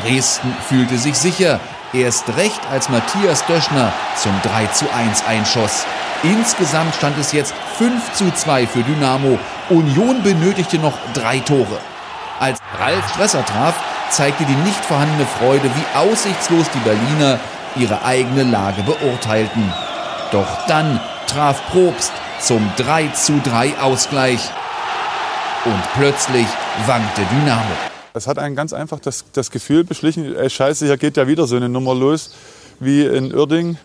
Dresden fühlte sich sicher, erst recht als Matthias Döschner zum 3 zu 1 einschoss. Insgesamt stand es jetzt 5 zu 2 für Dynamo. Union benötigte noch drei Tore. Als Ralf Stresser traf, zeigte die nicht vorhandene Freude, wie aussichtslos die Berliner ihre eigene Lage beurteilten. Doch dann traf Probst zum 3 zu 3 Ausgleich. Und plötzlich wankte Dynamo. Es hat einen ganz einfach das, das Gefühl beschlichen, ey, scheiße, hier geht ja wieder so eine Nummer los wie in Uerding,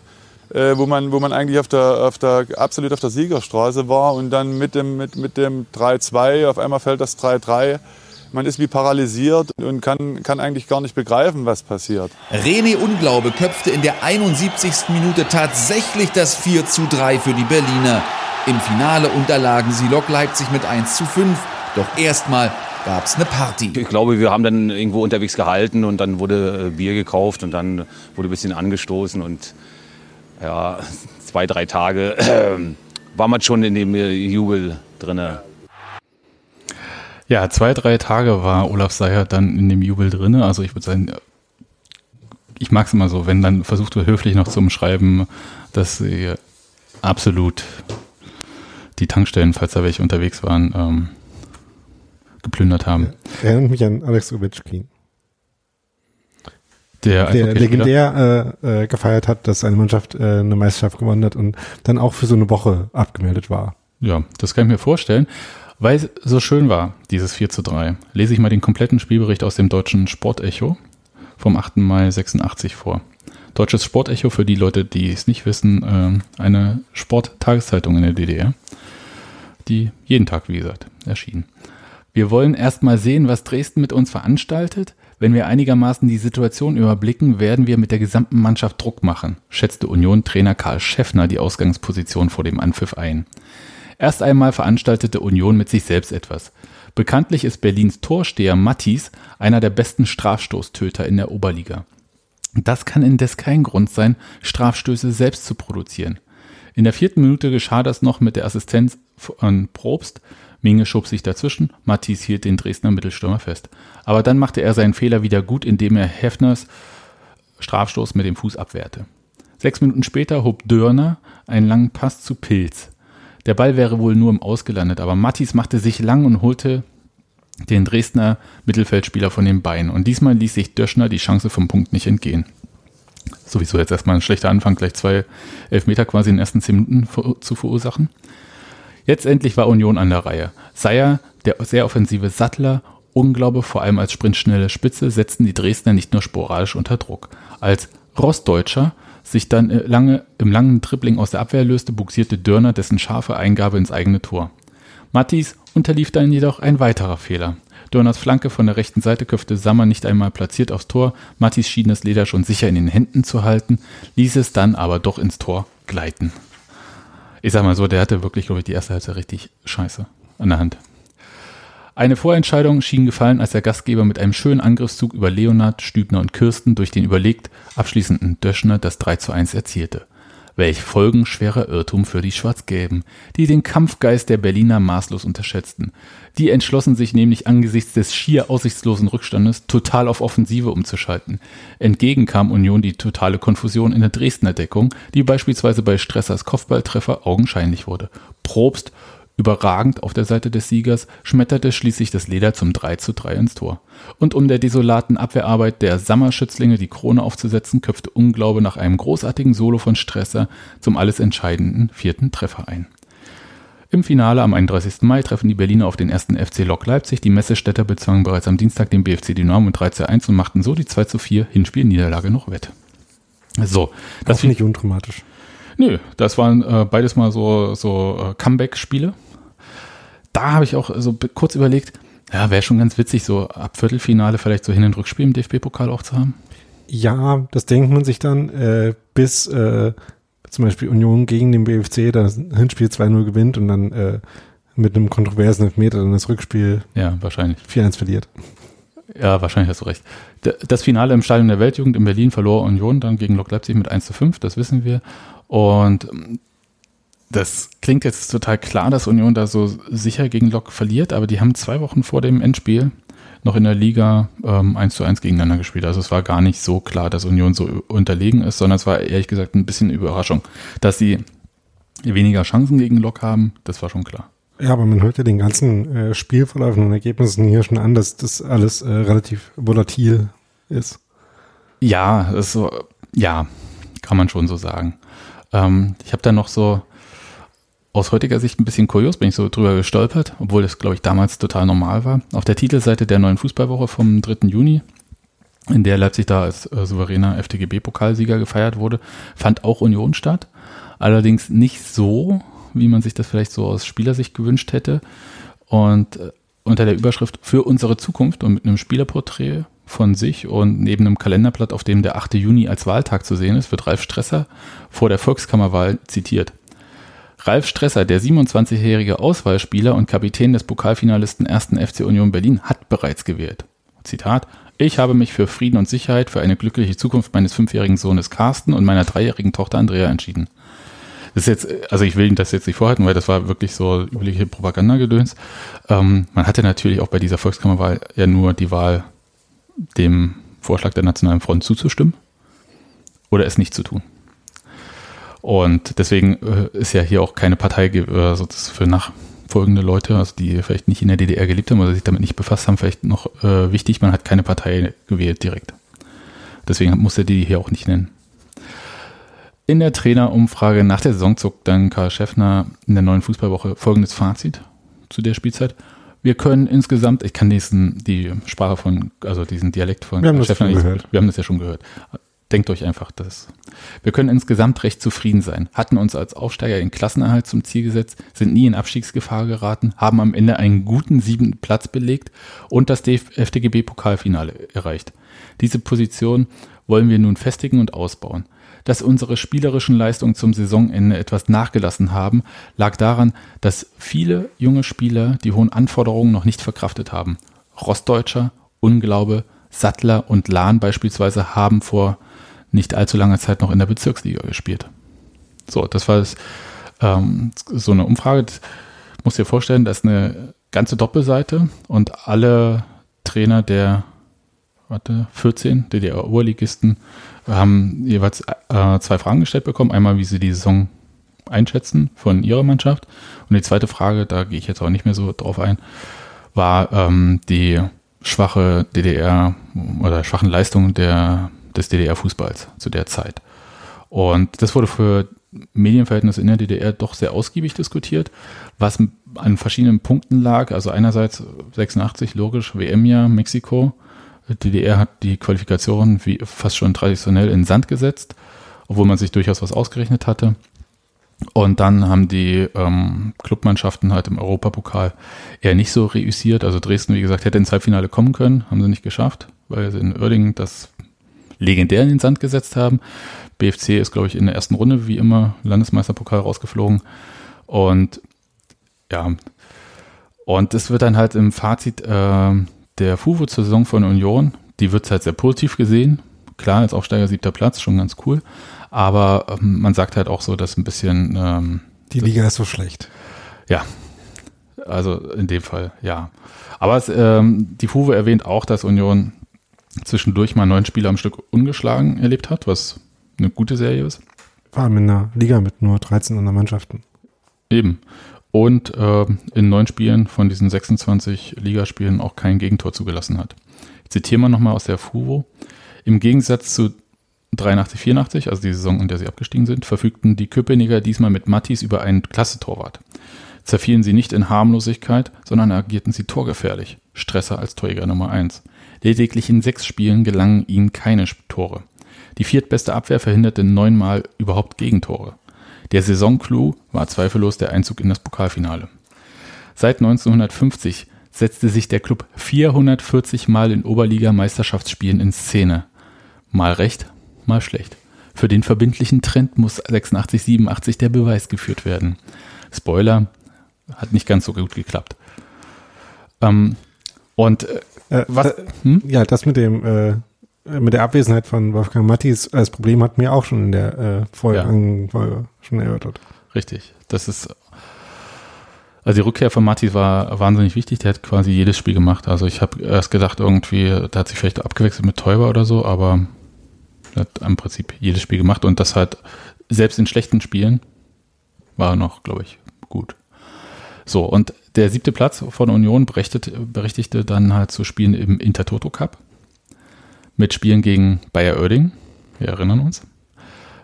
äh, wo, man, wo man eigentlich auf der, auf der, absolut auf der Siegerstraße war und dann mit dem, mit, mit dem 3-2, auf einmal fällt das 3-3 man ist wie paralysiert und kann, kann eigentlich gar nicht begreifen, was passiert. René Unglaube köpfte in der 71. Minute tatsächlich das 4 zu 3 für die Berliner. Im Finale unterlagen sie Lok Leipzig mit 1 zu 5. Doch erstmal gab es eine Party. Ich glaube, wir haben dann irgendwo unterwegs gehalten und dann wurde äh, Bier gekauft und dann wurde ein bisschen angestoßen und ja, zwei, drei Tage äh, war man schon in dem äh, Jubel drinne. Ja, zwei, drei Tage war Olaf Seyer dann in dem Jubel drin. Also ich würde sagen, ich mag es immer so, wenn dann versucht wird, höflich noch zu umschreiben, dass sie absolut die Tankstellen, falls da welche unterwegs waren, ähm, geplündert haben. Erinnert mich an Alex Ovechkin. Der, der legendär äh, äh, gefeiert hat, dass seine Mannschaft äh, eine Meisterschaft gewonnen hat und dann auch für so eine Woche abgemeldet war. Ja, das kann ich mir vorstellen. Weil es so schön war, dieses 4 zu 3, lese ich mal den kompletten Spielbericht aus dem deutschen Sportecho vom 8. Mai 86 vor. Deutsches Sportecho für die Leute, die es nicht wissen, äh, eine Sporttageszeitung in der DDR, die jeden Tag, wie gesagt, erschien. Wir wollen erst mal sehen, was Dresden mit uns veranstaltet. Wenn wir einigermaßen die Situation überblicken, werden wir mit der gesamten Mannschaft Druck machen, schätzte Union-Trainer Karl Schäffner die Ausgangsposition vor dem Anpfiff ein. Erst einmal veranstaltete Union mit sich selbst etwas. Bekanntlich ist Berlins Torsteher Mattis einer der besten Strafstoßtöter in der Oberliga. Das kann indes kein Grund sein, Strafstöße selbst zu produzieren. In der vierten Minute geschah das noch mit der Assistenz von Probst. Minge schob sich dazwischen, Mattis hielt den Dresdner Mittelstürmer fest. Aber dann machte er seinen Fehler wieder gut, indem er Heffners Strafstoß mit dem Fuß abwehrte. Sechs Minuten später hob Dörner einen langen Pass zu Pilz. Der Ball wäre wohl nur im Ausgelandet, aber Mattis machte sich lang und holte den Dresdner Mittelfeldspieler von den Beinen. Und diesmal ließ sich Döschner die Chance vom Punkt nicht entgehen. Sowieso jetzt erstmal ein schlechter Anfang, gleich zwei Elfmeter quasi in den ersten zehn Minuten zu verursachen. Jetzt endlich war Union an der Reihe. Seier, der sehr offensive Sattler, Unglaube, vor allem als sprintschnelle Spitze, setzten die Dresdner nicht nur sporadisch unter Druck. Als Rostdeutscher sich dann äh, lange, im langen Dribbling aus der Abwehr löste, buxierte Dörner dessen scharfe Eingabe ins eigene Tor. Mattis unterlief dann jedoch ein weiterer Fehler. Dörners Flanke von der rechten Seite köpfte Sammer nicht einmal platziert aufs Tor. Mattis schien das Leder schon sicher in den Händen zu halten, ließ es dann aber doch ins Tor gleiten. Ich sag mal so, der hatte wirklich, glaube ich, die erste Halbzeit richtig scheiße an der Hand. Eine Vorentscheidung schien gefallen, als der Gastgeber mit einem schönen Angriffszug über Leonard, Stübner und Kirsten durch den überlegt abschließenden Döschner das 3 zu 1 erzielte. Welch folgenschwerer Irrtum für die Schwarz-Gelben, die den Kampfgeist der Berliner maßlos unterschätzten. Die entschlossen sich nämlich angesichts des schier aussichtslosen Rückstandes total auf Offensive umzuschalten. Entgegen kam Union die totale Konfusion in der Dresdner Deckung, die beispielsweise bei Stressers Kopfballtreffer augenscheinlich wurde. Probst Überragend auf der Seite des Siegers schmetterte schließlich das Leder zum 3 zu 3 ins Tor. Und um der desolaten Abwehrarbeit der Sammerschützlinge die Krone aufzusetzen, köpfte Unglaube nach einem großartigen Solo von Stresser zum alles entscheidenden vierten Treffer ein. Im Finale am 31. Mai treffen die Berliner auf den ersten FC Lok Leipzig. Die Messestädter bezwangen bereits am Dienstag den BFC Dynamo mit 3 zu 1 und machten so die 2 zu 4 Hinspielniederlage noch wett. So, das finde ich undramatisch. Nö, das waren äh, beides mal so, so äh, Comeback-Spiele da habe ich auch so kurz überlegt, ja, wäre schon ganz witzig, so ab Viertelfinale vielleicht so Hin- und Rückspiel im DFB-Pokal auch zu haben. Ja, das denkt man sich dann, äh, bis äh, zum Beispiel Union gegen den BFC das Hinspiel 2-0 gewinnt und dann äh, mit einem kontroversen Elfmeter dann das Rückspiel ja, wahrscheinlich 4-1 verliert. Ja, wahrscheinlich hast du recht. Das Finale im Stadion der Weltjugend in Berlin verlor Union dann gegen Lok Leipzig mit 1 zu 5, das wissen wir. Und das klingt jetzt total klar, dass Union da so sicher gegen Lok verliert, aber die haben zwei Wochen vor dem Endspiel noch in der Liga ähm, 1 zu 1 gegeneinander gespielt. Also es war gar nicht so klar, dass Union so unterlegen ist, sondern es war ehrlich gesagt ein bisschen Überraschung. Dass sie weniger Chancen gegen Lok haben, das war schon klar. Ja, aber man hört ja den ganzen äh, Spielverlauf und Ergebnissen hier schon an, dass das alles äh, relativ volatil ist. Ja, ist so, ja, kann man schon so sagen. Ähm, ich habe da noch so aus heutiger Sicht ein bisschen kurios, bin ich so drüber gestolpert, obwohl das, glaube ich, damals total normal war. Auf der Titelseite der neuen Fußballwoche vom 3. Juni, in der Leipzig da als äh, souveräner FTGB-Pokalsieger gefeiert wurde, fand auch Union statt. Allerdings nicht so, wie man sich das vielleicht so aus Spielersicht gewünscht hätte. Und äh, unter der Überschrift für unsere Zukunft und mit einem Spielerporträt von sich und neben einem Kalenderblatt, auf dem der 8. Juni als Wahltag zu sehen ist, wird Ralf Stresser vor der Volkskammerwahl zitiert. Ralf Stresser, der 27-jährige Auswahlspieler und Kapitän des Pokalfinalisten 1. FC Union Berlin, hat bereits gewählt. Zitat: Ich habe mich für Frieden und Sicherheit, für eine glückliche Zukunft meines fünfjährigen Sohnes Carsten und meiner dreijährigen Tochter Andrea entschieden. Das ist jetzt, also ich will das jetzt nicht vorhalten, weil das war wirklich so übliche Propagandagedöns. Ähm, man hatte natürlich auch bei dieser Volkskammerwahl ja nur die Wahl, dem Vorschlag der Nationalen Front zuzustimmen oder es nicht zu tun. Und deswegen äh, ist ja hier auch keine Partei äh, für nachfolgende Leute, also die vielleicht nicht in der DDR gelebt haben oder sich damit nicht befasst haben, vielleicht noch äh, wichtig, man hat keine Partei gewählt direkt. Deswegen muss er die hier auch nicht nennen. In der Trainerumfrage nach der Saison zog dann Karl Schäffner in der neuen Fußballwoche folgendes Fazit zu der Spielzeit. Wir können insgesamt, ich kann diesen, die Sprache von, also diesen Dialekt von wir haben Schäffner nicht, gehört. wir haben das ja schon gehört. Denkt euch einfach das. Wir können insgesamt recht zufrieden sein, hatten uns als Aufsteiger in Klassenerhalt zum Ziel gesetzt, sind nie in Abstiegsgefahr geraten, haben am Ende einen guten siebten Platz belegt und das FDGB-Pokalfinale erreicht. Diese Position wollen wir nun festigen und ausbauen. Dass unsere spielerischen Leistungen zum Saisonende etwas nachgelassen haben, lag daran, dass viele junge Spieler die hohen Anforderungen noch nicht verkraftet haben. Rostdeutscher, Unglaube, Sattler und Lahn beispielsweise haben vor nicht allzu langer Zeit noch in der Bezirksliga gespielt. So, das war das, ähm, so eine Umfrage. Das musst dir vorstellen, das ist eine ganze Doppelseite und alle Trainer der warte, 14 DDR-Oberligisten haben jeweils äh, zwei Fragen gestellt bekommen. Einmal, wie sie die Saison einschätzen von ihrer Mannschaft. Und die zweite Frage, da gehe ich jetzt auch nicht mehr so drauf ein, war ähm, die schwache DDR oder schwachen Leistung der des DDR-Fußballs zu der Zeit. Und das wurde für Medienverhältnisse in der DDR doch sehr ausgiebig diskutiert, was an verschiedenen Punkten lag. Also einerseits 86, logisch, WM-Jahr, Mexiko. Die DDR hat die Qualifikation wie fast schon traditionell in Sand gesetzt, obwohl man sich durchaus was ausgerechnet hatte. Und dann haben die ähm, Clubmannschaften halt im Europapokal eher nicht so reüssiert. Also Dresden, wie gesagt, hätte ins Halbfinale kommen können, haben sie nicht geschafft, weil sie in Oerdingen das legendär in den Sand gesetzt haben. BFC ist, glaube ich, in der ersten Runde wie immer Landesmeisterpokal rausgeflogen. Und ja, und es wird dann halt im Fazit äh, der FUVO zur Saison von Union, die wird halt sehr positiv gesehen. Klar, als Aufsteiger siebter Platz, schon ganz cool. Aber ähm, man sagt halt auch so, dass ein bisschen. Ähm, die Liga ist so schlecht. Ja. Also in dem Fall, ja. Aber es, ähm, die FUVO erwähnt auch, dass Union zwischendurch mal neun Spiele am Stück ungeschlagen erlebt hat, was eine gute Serie ist. Vor allem in einer Liga mit nur 13 anderen Mannschaften. Eben. Und äh, in neun Spielen von diesen 26 Ligaspielen auch kein Gegentor zugelassen hat. Ich zitiere mal nochmal aus der FUVO. Im Gegensatz zu 83, 84, also die Saison, in der sie abgestiegen sind, verfügten die Köpenicker diesmal mit Mattis über einen Klasse-Torwart. Zerfielen sie nicht in Harmlosigkeit, sondern agierten sie torgefährlich. Stresser als Torjäger Nummer 1. Lediglich in sechs Spielen gelangen ihnen keine Tore. Die viertbeste Abwehr verhinderte neunmal überhaupt Gegentore. Der Saisonclou war zweifellos der Einzug in das Pokalfinale. Seit 1950 setzte sich der Club 440 Mal in Oberliga-Meisterschaftsspielen in Szene. Mal recht, mal schlecht. Für den verbindlichen Trend muss 86, 87 der Beweis geführt werden. Spoiler, hat nicht ganz so gut geklappt. Ähm, und äh, äh, was, hm? Ja, das mit dem äh, mit der Abwesenheit von Wolfgang Mattis als Problem hat mir auch schon in der äh, Folge, ja. Folge schon erörtert. Richtig. Das ist also die Rückkehr von Mattis war wahnsinnig wichtig. Der hat quasi jedes Spiel gemacht. Also ich habe erst gedacht, irgendwie, der hat sich vielleicht abgewechselt mit Täuber oder so, aber er hat im Prinzip jedes Spiel gemacht und das halt selbst in schlechten Spielen war noch, glaube ich, gut. So, und der siebte Platz von Union berechtigte dann halt zu Spielen im Intertoto Cup. Mit Spielen gegen Bayer Oerding, wir erinnern uns,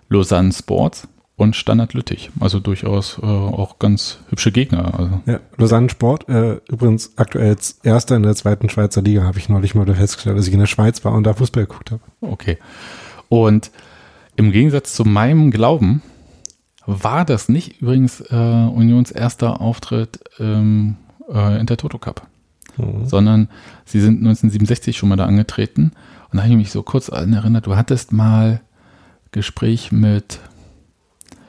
Lausanne Sports und Standard Lüttich. Also durchaus äh, auch ganz hübsche Gegner. Also. Ja, Lausanne Sport, äh, übrigens aktuell als Erster in der zweiten Schweizer Liga, habe ich neulich mal festgestellt, dass ich in der Schweiz war und da Fußball geguckt habe. Okay. Und im Gegensatz zu meinem Glauben war das nicht übrigens äh, Unions erster Auftritt ähm, äh, in der Toto Cup, mhm. sondern sie sind 1967 schon mal da angetreten. Und da habe ich mich so kurz an erinnert, du hattest mal Gespräch mit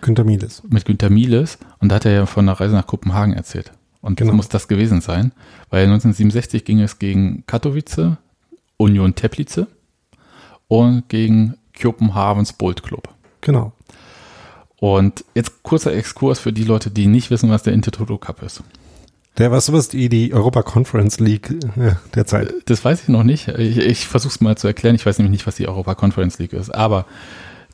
Günter Mieles. Mit Günter Mieles und da hat er ja von der Reise nach Kopenhagen erzählt. Und genau. muss das gewesen sein, weil 1967 ging es gegen Katowice, Union Teplice und gegen Kopenhavens Bolt Club. Genau. Und jetzt kurzer Exkurs für die Leute, die nicht wissen, was der Intertoto Cup ist. Der war sowas wie die Europa Conference League äh, der Zeit. Das weiß ich noch nicht. Ich, ich versuche es mal zu erklären. Ich weiß nämlich nicht, was die Europa Conference League ist. Aber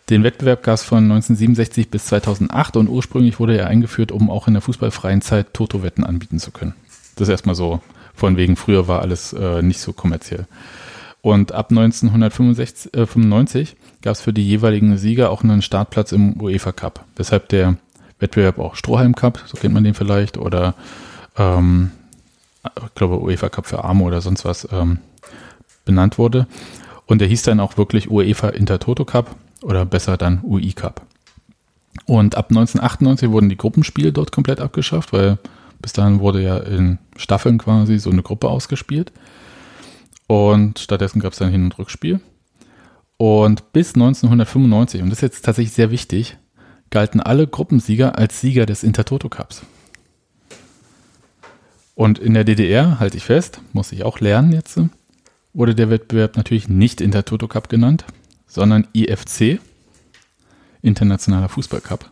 den Wettbewerb gab es von 1967 bis 2008 und ursprünglich wurde er eingeführt, um auch in der fußballfreien Zeit Toto-Wetten anbieten zu können. Das ist erstmal so, von wegen früher war alles äh, nicht so kommerziell. Und ab 1995 äh, gab es für die jeweiligen Sieger auch einen Startplatz im UEFA Cup. Weshalb der Wettbewerb auch Strohhalm Cup, so kennt man den vielleicht, oder ähm, ich glaube UEFA Cup für Arme oder sonst was ähm, benannt wurde. Und der hieß dann auch wirklich UEFA Intertoto Cup oder besser dann UI Cup. Und ab 1998 wurden die Gruppenspiele dort komplett abgeschafft, weil bis dahin wurde ja in Staffeln quasi so eine Gruppe ausgespielt. Und stattdessen gab es dann Hin- und Rückspiel. Und bis 1995, und das ist jetzt tatsächlich sehr wichtig, galten alle Gruppensieger als Sieger des Intertoto Cups. Und in der DDR, halte ich fest, muss ich auch lernen jetzt, wurde der Wettbewerb natürlich nicht Intertoto Cup genannt, sondern IFC, Internationaler Fußballcup.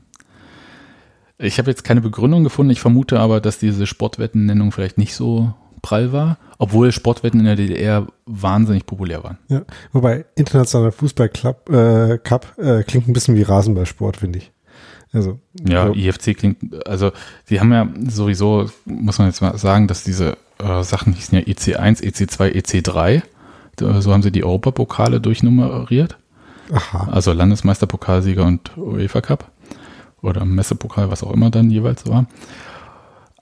Ich habe jetzt keine Begründung gefunden. Ich vermute aber, dass diese Sportwettennennung vielleicht nicht so prall war, obwohl Sportwetten in der DDR wahnsinnig populär waren. Ja, wobei internationaler Fußballcup äh, Cup, äh, klingt ein bisschen wie Rasenballsport, finde ich. Also, ja, so. IFC klingt, also die haben ja sowieso, muss man jetzt mal sagen, dass diese äh, Sachen hießen ja EC1, EC2, EC3. So haben sie die Europapokale durchnummeriert. Aha. Also Landesmeisterpokalsieger und UEFA Cup oder Messepokal, was auch immer dann jeweils war.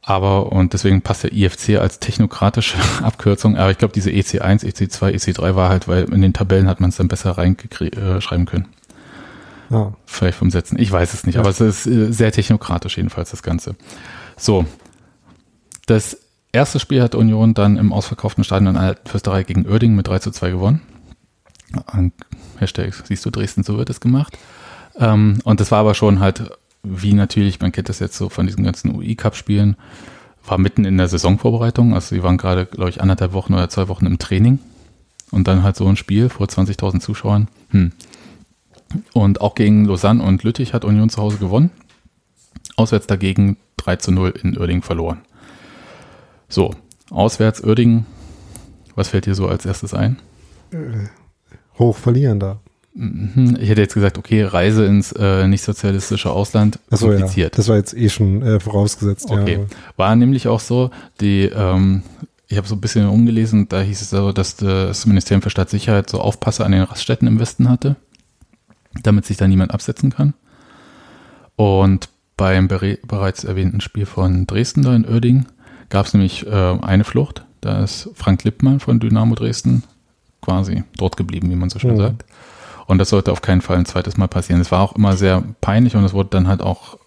Aber, und deswegen passt der IFC als technokratische Abkürzung. Aber ich glaube, diese EC1, EC2, EC3 war halt, weil in den Tabellen hat man es dann besser reinschreiben können. Ja. Vielleicht vom Setzen. Ich weiß es nicht, ja. aber es ist äh, sehr technokratisch jedenfalls das Ganze. So. Das erste Spiel hat Union dann im ausverkauften Stadion in der Alten Fürsterei gegen Oerding mit 3 zu 2 gewonnen. Hashtag, siehst du, Dresden, so wird es gemacht. Ähm, und das war aber schon halt, wie natürlich, man kennt das jetzt so von diesen ganzen UI-Cup-Spielen, war mitten in der Saisonvorbereitung. Also sie waren gerade, glaube ich, anderthalb Wochen oder zwei Wochen im Training. Und dann halt so ein Spiel vor 20.000 Zuschauern. Hm. Und auch gegen Lausanne und Lüttich hat Union zu Hause gewonnen. Auswärts dagegen 3 zu 0 in Uerdingen verloren. So, auswärts Uerdingen. Was fällt dir so als erstes ein? Äh, hoch verlieren da. Ich hätte jetzt gesagt, okay, Reise ins äh, nicht sozialistische Ausland, Achso, kompliziert. Ja, das war jetzt eh schon äh, vorausgesetzt. Okay. Ja. War nämlich auch so, die, ähm, ich habe so ein bisschen umgelesen, da hieß es so, dass das Ministerium für Staatssicherheit so Aufpasse an den Raststätten im Westen hatte, damit sich da niemand absetzen kann. Und beim bereits erwähnten Spiel von Dresden da in Oerding gab es nämlich äh, eine Flucht. Da ist Frank Lippmann von Dynamo Dresden quasi dort geblieben, wie man so schön mhm. sagt. Und das sollte auf keinen Fall ein zweites Mal passieren. Es war auch immer sehr peinlich und es wurde dann halt auch,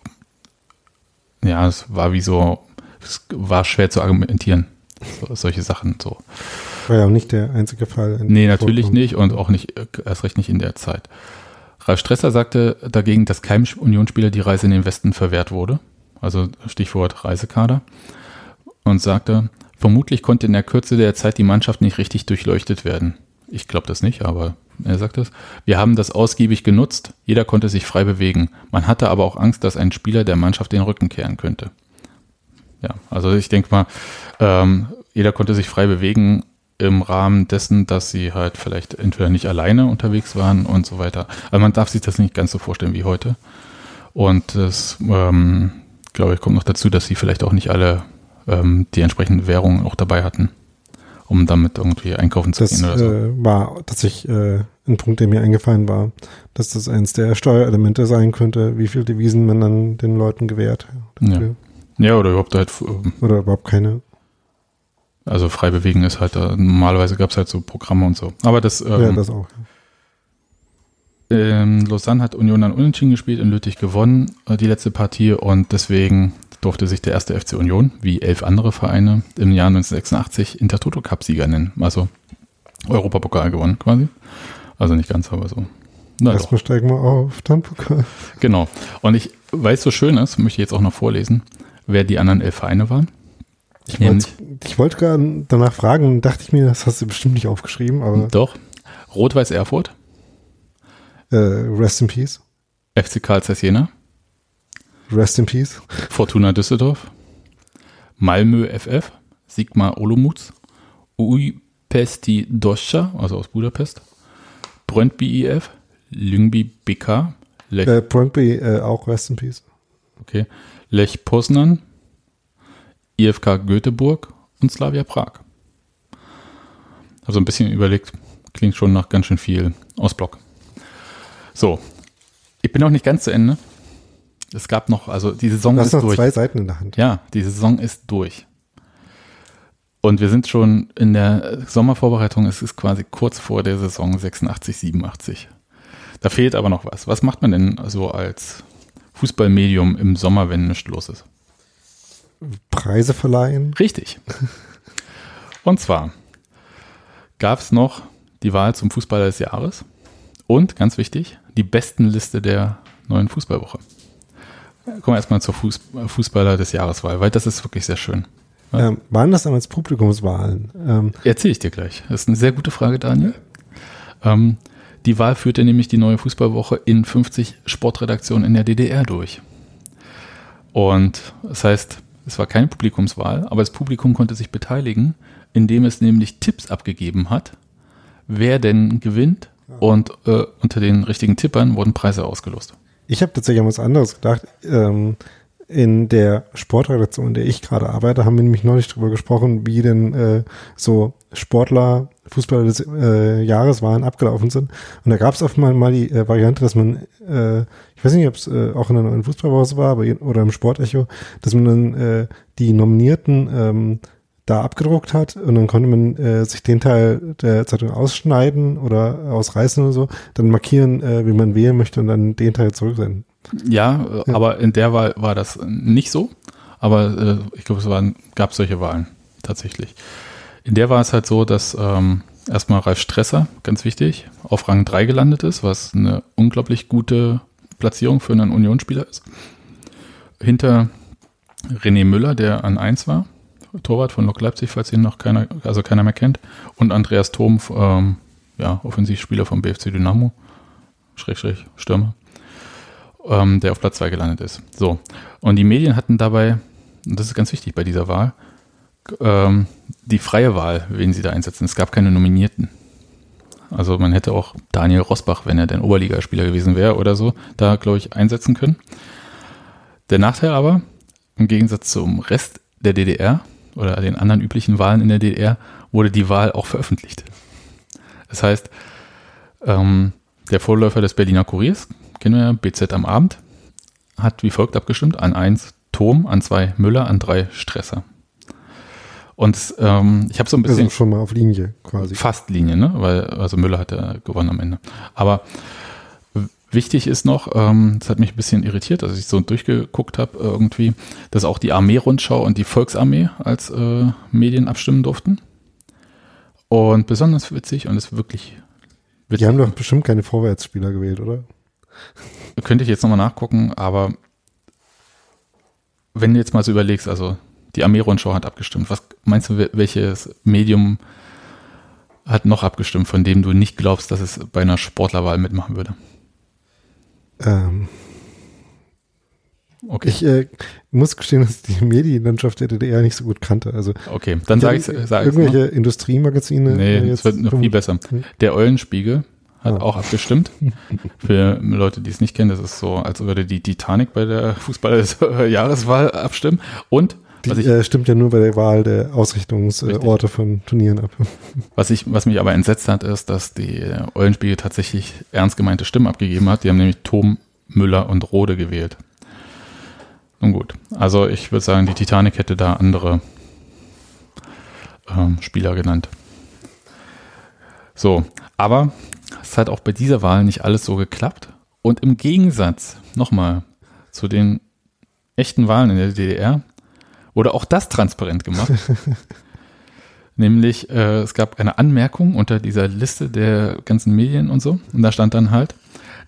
ja, es war wie so, es war schwer zu argumentieren. So, solche Sachen so. War ja auch nicht der einzige Fall. Nee, natürlich Vorkommen. nicht und auch nicht, erst recht nicht in der Zeit. Ralf Stresser sagte dagegen, dass keinem Unionsspieler die Reise in den Westen verwehrt wurde. Also Stichwort Reisekader. Und sagte, vermutlich konnte in der Kürze der Zeit die Mannschaft nicht richtig durchleuchtet werden. Ich glaube das nicht, aber er sagt das. Wir haben das ausgiebig genutzt. Jeder konnte sich frei bewegen. Man hatte aber auch Angst, dass ein Spieler der Mannschaft den Rücken kehren könnte. Ja, also ich denke mal, ähm, jeder konnte sich frei bewegen im Rahmen dessen, dass sie halt vielleicht entweder nicht alleine unterwegs waren und so weiter. Also man darf sich das nicht ganz so vorstellen wie heute. Und das, ähm, glaube ich, kommt noch dazu, dass sie vielleicht auch nicht alle ähm, die entsprechenden Währungen auch dabei hatten um damit irgendwie einkaufen zu das, gehen oder so. Äh, war tatsächlich äh, ein Punkt, der mir eingefallen war, dass das eins der Steuerelemente sein könnte, wie viel Devisen man dann den Leuten gewährt. Ja. ja, oder überhaupt halt. Ähm, oder überhaupt keine. Also frei bewegen ist halt, äh, normalerweise gab es halt so Programme und so. Aber das. Ähm, ja, das auch. Ähm, Lausanne hat Union dann unentschieden gespielt, in Lüttich gewonnen, äh, die letzte Partie und deswegen durfte sich der erste FC Union, wie elf andere Vereine, im Jahr 1986 Intertoto Cup-Sieger nennen. Also Europapokal gewonnen quasi. Also nicht ganz, aber so. Na Erstmal doch. steigen wir auf, dann Pokal. Genau. Und ich, weil es so schön ist, möchte ich jetzt auch noch vorlesen, wer die anderen elf Vereine waren. Ich wollte, ich wollte gerade danach fragen, dachte ich mir, das hast du bestimmt nicht aufgeschrieben, aber. Doch. Rot-Weiß Erfurt. Äh, rest in Peace. FC Karl Zeiss Jena. Rest in Peace. Fortuna Düsseldorf, Malmö FF, Sigmar Olomouc, Uipesti Doscha, also aus Budapest, Brøndby IF, Lyngby BK, Lech, äh, Brøndby äh, auch Rest in Peace. Okay. Lech Poznan, IFK Göteborg und Slavia Prag. Also ein bisschen überlegt, klingt schon nach ganz schön viel Ostblock. So, ich bin noch nicht ganz zu Ende. Es gab noch, also die Saison du hast ist noch durch. zwei Seiten in der Hand. Ja, die Saison ist durch. Und wir sind schon in der Sommervorbereitung, es ist quasi kurz vor der Saison 86, 87. Da fehlt aber noch was. Was macht man denn so als Fußballmedium im Sommer, wenn nichts los ist? Preise verleihen. Richtig. Und zwar gab es noch die Wahl zum Fußballer des Jahres und, ganz wichtig, die besten Liste der neuen Fußballwoche. Kommen wir erstmal zur Fuß Fußballer des Jahreswahl, weil das ist wirklich sehr schön. Ähm, waren das damals Publikumswahlen? Ähm, Erzähle ich dir gleich. Das ist eine sehr gute Frage, Daniel. Ähm, die Wahl führte nämlich die neue Fußballwoche in 50 Sportredaktionen in der DDR durch. Und das heißt, es war keine Publikumswahl, aber das Publikum konnte sich beteiligen, indem es nämlich Tipps abgegeben hat, wer denn gewinnt. Und äh, unter den richtigen Tippern wurden Preise ausgelost. Ich habe tatsächlich an was anderes gedacht. Ähm, in der Sportredaktion, in der ich gerade arbeite, haben wir nämlich neulich darüber gesprochen, wie denn äh, so Sportler, Fußballer des äh, Jahres waren, abgelaufen sind. Und da gab es oft mal, die äh, Variante, dass man, äh, ich weiß nicht, ob es äh, auch in der neuen Fußballwoche war, aber, oder im Sportecho, dass man dann äh, die Nominierten ähm, da abgedruckt hat und dann konnte man äh, sich den Teil der Zeitung ausschneiden oder ausreißen oder so, dann markieren, äh, wie man wählen möchte und dann den Teil zurücksenden. Ja, ja. aber in der Wahl war das nicht so. Aber äh, ich glaube, es waren, gab solche Wahlen tatsächlich. In der war es halt so, dass ähm, erstmal Ralf Stresser, ganz wichtig, auf Rang 3 gelandet ist, was eine unglaublich gute Platzierung für einen Unionsspieler ist. Hinter René Müller, der an 1 war, Torwart von Lok Leipzig, falls ihn noch keiner, also keiner mehr kennt, und Andreas Thom, ähm, ja, Offensivspieler vom BFC Dynamo, Schräg, Stürmer, ähm, der auf Platz 2 gelandet ist. So. Und die Medien hatten dabei, und das ist ganz wichtig bei dieser Wahl, ähm, die freie Wahl, wen sie da einsetzen. Es gab keine Nominierten. Also man hätte auch Daniel Rosbach, wenn er denn Oberligaspieler gewesen wäre oder so, da, glaube ich, einsetzen können. Der Nachteil aber, im Gegensatz zum Rest der DDR oder den anderen üblichen Wahlen in der DDR, wurde die Wahl auch veröffentlicht. Das heißt, ähm, der Vorläufer des Berliner Kuriers, kennen wir ja, BZ am Abend, hat wie folgt abgestimmt: an 1 Tom, an 2 Müller, an 3 Stresser. Und ähm, ich habe so ein bisschen. Also schon mal auf Linie quasi. Fast Linie, ne? Weil, also Müller hat ja gewonnen am Ende. Aber wichtig ist noch, ähm, das hat mich ein bisschen irritiert, als ich so durchgeguckt habe, irgendwie, dass auch die Armee-Rundschau und die Volksarmee als äh, Medien abstimmen durften. Und besonders witzig und ist wirklich witzig. Die haben doch bestimmt keine Vorwärtsspieler gewählt, oder? Könnte ich jetzt nochmal nachgucken, aber wenn du jetzt mal so überlegst, also die Armee-Rundschau hat abgestimmt. Was meinst du, welches Medium hat noch abgestimmt, von dem du nicht glaubst, dass es bei einer Sportlerwahl mitmachen würde? Ähm, okay. Ich äh, muss gestehen, dass ich die Medienlandschaft der DDR nicht so gut kannte. Also, okay, dann sage ich sag Irgendwelche ne? Industriemagazine. Nee, es wird noch viel besser. Der Eulenspiegel hat oh. auch abgestimmt. Für Leute, die es nicht kennen, das ist so, als würde die Titanic bei der Fußball-Jahreswahl abstimmen. Und die ich, äh, stimmt ja nur bei der Wahl der Ausrichtungsorte von Turnieren ab. Was, ich, was mich aber entsetzt hat, ist, dass die Eulenspiegel tatsächlich ernst gemeinte Stimmen abgegeben hat. Die haben nämlich Tom, Müller und Rode gewählt. Nun gut, also ich würde sagen, die Titanic hätte da andere ähm, Spieler genannt. So, aber es hat auch bei dieser Wahl nicht alles so geklappt. Und im Gegensatz, nochmal, zu den echten Wahlen in der DDR wurde auch das transparent gemacht. Nämlich, äh, es gab eine Anmerkung unter dieser Liste der ganzen Medien und so. Und da stand dann halt,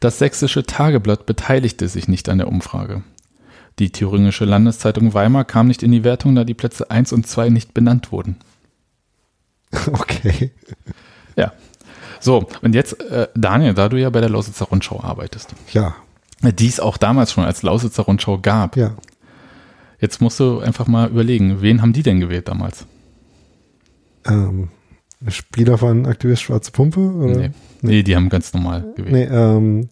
das sächsische Tageblatt beteiligte sich nicht an der Umfrage. Die thüringische Landeszeitung Weimar kam nicht in die Wertung, da die Plätze 1 und 2 nicht benannt wurden. Okay. Ja. So, und jetzt, äh, Daniel, da du ja bei der Lausitzer Rundschau arbeitest. Ja. Die es auch damals schon als Lausitzer Rundschau gab. Ja. Jetzt musst du einfach mal überlegen, wen haben die denn gewählt damals? Ähm, Spieler von Aktivist Schwarze Pumpe? Oder? Nee. nee. die haben ganz normal gewählt. Nee, ähm,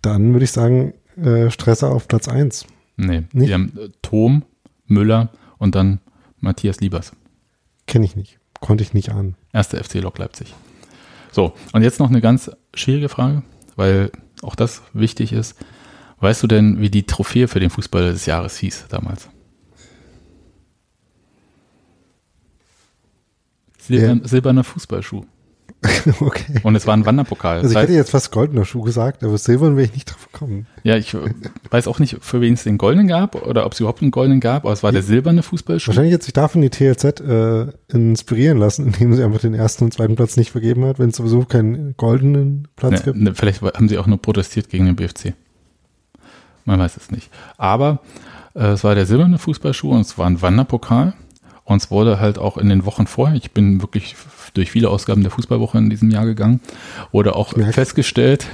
dann würde ich sagen, äh, Stresser auf Platz 1. Nee, nicht? die haben äh, Tom, Müller und dann Matthias Liebers. Kenne ich nicht. Konnte ich nicht an. Erste FC Lok Leipzig. So, und jetzt noch eine ganz schwierige Frage, weil auch das wichtig ist. Weißt du denn, wie die Trophäe für den Fußballer des Jahres hieß damals? Silbern, Silberner Fußballschuh. okay. Und es war ein Wanderpokal. Also ich hätte jetzt fast goldener Schuh gesagt, aber silbern wäre ich nicht drauf gekommen. Ja, ich weiß auch nicht, für wen es den goldenen gab oder ob es überhaupt einen goldenen gab, aber es war der silberne Fußballschuh. Wahrscheinlich hat sich davon die TLZ äh, inspirieren lassen, indem sie einfach den ersten und zweiten Platz nicht vergeben hat, wenn es sowieso keinen goldenen Platz Ne, gibt. ne, vielleicht haben sie auch nur protestiert gegen den BFC. Man weiß es nicht. Aber äh, es war der silberne Fußballschuh und es war ein Wanderpokal. Und es wurde halt auch in den Wochen vorher, ich bin wirklich durch viele Ausgaben der Fußballwoche in diesem Jahr gegangen, wurde auch festgestellt,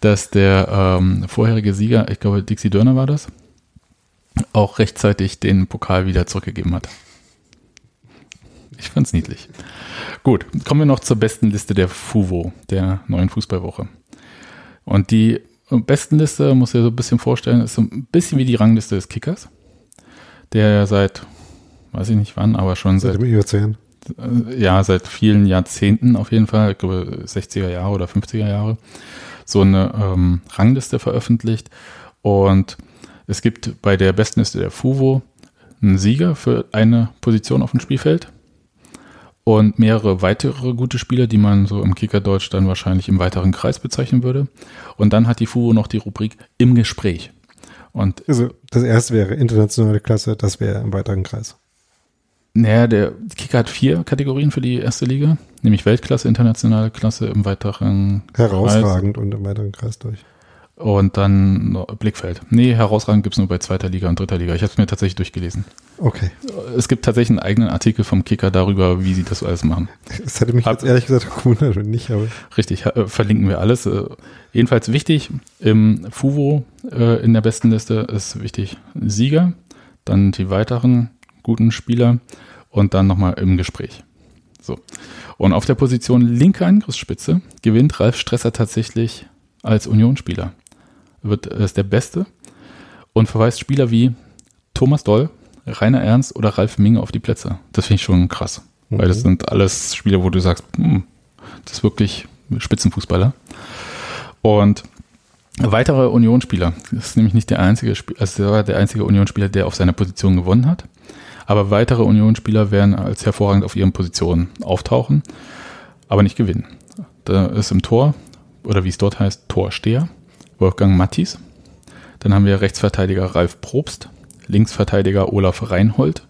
dass der ähm, vorherige Sieger, ich glaube Dixie Dörner war das, auch rechtzeitig den Pokal wieder zurückgegeben hat. Ich fand's niedlich. Gut, kommen wir noch zur besten Liste der FUVO, der neuen Fußballwoche. Und die besten Liste, muss ich dir so ein bisschen vorstellen, ist so ein bisschen wie die Rangliste des Kickers, der ja seit, weiß ich nicht wann, aber schon Seit seit, dem Eozän. äh, ja, seit vielen Jahrzehnten auf jeden Fall, ich glaube 60er Jahre oder 50er Jahre, so eine ähm, Rangliste veröffentlicht. Und es gibt bei der besten Liste der FUVO einen Sieger für eine Position auf dem Spielfeld und mehrere weitere gute Spieler, die man so im Kicker-Deutsch dann wahrscheinlich im weiteren Kreis bezeichnen würde. Und dann hat die FUVO noch die Rubrik im Gespräch. Und Also das erste wäre internationale Klasse, das wäre im weiteren Kreis. Naja, der Kicker hat vier Kategorien für die erste Liga, nämlich Weltklasse, internationale Klasse im weiteren Herausragend und im weiteren Kreis durch. Und dann Blickfeld. Nee, herausragend gibt's nur bei zweiter Liga und dritter Liga. Ich habe es mir tatsächlich durchgelesen. Okay. Es gibt tatsächlich einen eigenen Artikel vom Kicker darüber, wie sie das alles machen. Das hätte mich jetzt ehrlich gesagt gewundert, wenn nicht, aber Richtig, äh, verlinken wir alles. Äh, jedenfalls wichtig, im FUVO äh, in der besten Liste ist wichtig Sieger, dann die weiteren guten Spieler und dann nochmal im Gespräch. So. Und auf der Position linke Angriffsspitze gewinnt Ralf Stresser tatsächlich als Unionsspieler. Wird äh, ist der Beste und verweist Spieler wie Thomas Doll, Rainer Ernst oder Ralf Minge auf die Plätze. Das finde ich schon krass. Weil das Mhm. sind alles Spieler, wo du sagst, hm, das ist wirklich Spitzenfußballer. Und weitere Unionsspieler, das ist nämlich nicht der einzige, also der einzige Unionsspieler, der auf seiner Position gewonnen hat. Aber weitere Unionsspieler werden als hervorragend auf ihren Positionen auftauchen, aber nicht gewinnen. Da ist im Tor, oder wie es dort heißt, Torsteher, Wolfgang Mattis. Dann haben wir Rechtsverteidiger Ralf Probst, Linksverteidiger Olaf Reinhold.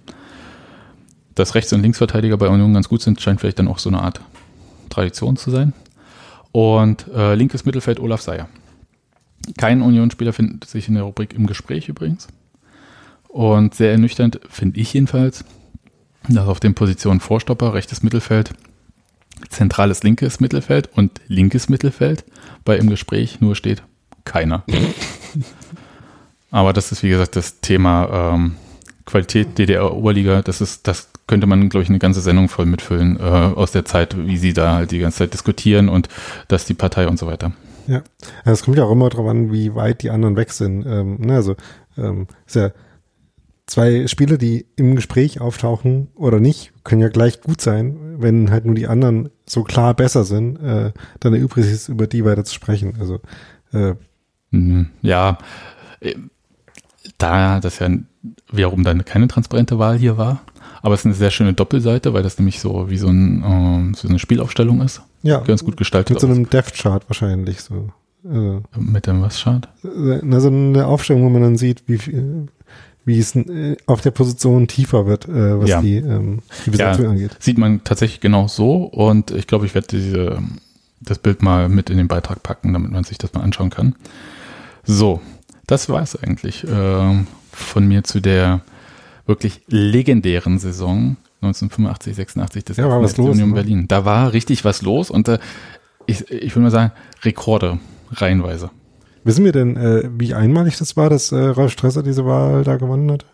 Dass Rechts- und Linksverteidiger bei Union ganz gut sind, scheint vielleicht dann auch so eine Art Tradition zu sein. Und äh, linkes Mittelfeld Olaf Seyer. Kein Unionsspieler findet sich in der Rubrik im Gespräch übrigens. Und sehr ernüchternd finde ich jedenfalls, dass auf den Positionen Vorstopper, rechtes Mittelfeld, zentrales linkes Mittelfeld und linkes Mittelfeld bei im Gespräch nur steht keiner. Aber das ist wie gesagt das Thema ähm, Qualität DDR-Oberliga. Das ist, das könnte man, glaube ich, eine ganze Sendung voll mitfüllen äh, aus der Zeit, wie sie da halt die ganze Zeit diskutieren und dass die Partei und so weiter. Ja, es kommt ja auch immer darauf an, wie weit die anderen weg sind. Ähm, ne, also ähm, ist ja zwei Spieler, die im Gespräch auftauchen oder nicht, können ja gleich gut sein, wenn halt nur die anderen so klar besser sind, äh, dann erübrigt es über die weiter zu sprechen. Also äh, Mhm. Ja, äh, da das ja wiederum dann keine transparente Wahl hier war, aber es ist eine sehr schöne Doppelseite, weil das nämlich so wie so, ein, ähm, so eine Spielaufstellung ist. ja, Ganz gut gestaltet. mit so einem Death-Chart wahrscheinlich so. Äh, Mit dem was Chart? na, so eine Aufstellung, wo man dann sieht, wie viel, wie es äh, auf der Position tiefer wird, äh, was Ja. die, ähm, die Besetzung angeht. Sieht man tatsächlich genau so und ich glaube, ich werde diese, das Bild mal mit in den Beitrag packen, damit man sich das mal anschauen kann. So, das war es eigentlich ähm, von mir zu der wirklich legendären Saison 1985, 86 des Ja, war was los, Union ne? Berlin. Da war richtig was los und äh, ich, ich würde mal sagen, Rekorde reihenweise. Wissen wir denn, äh, wie einmalig das war, dass äh, Ralf Stresser diese Wahl da gewonnen hat?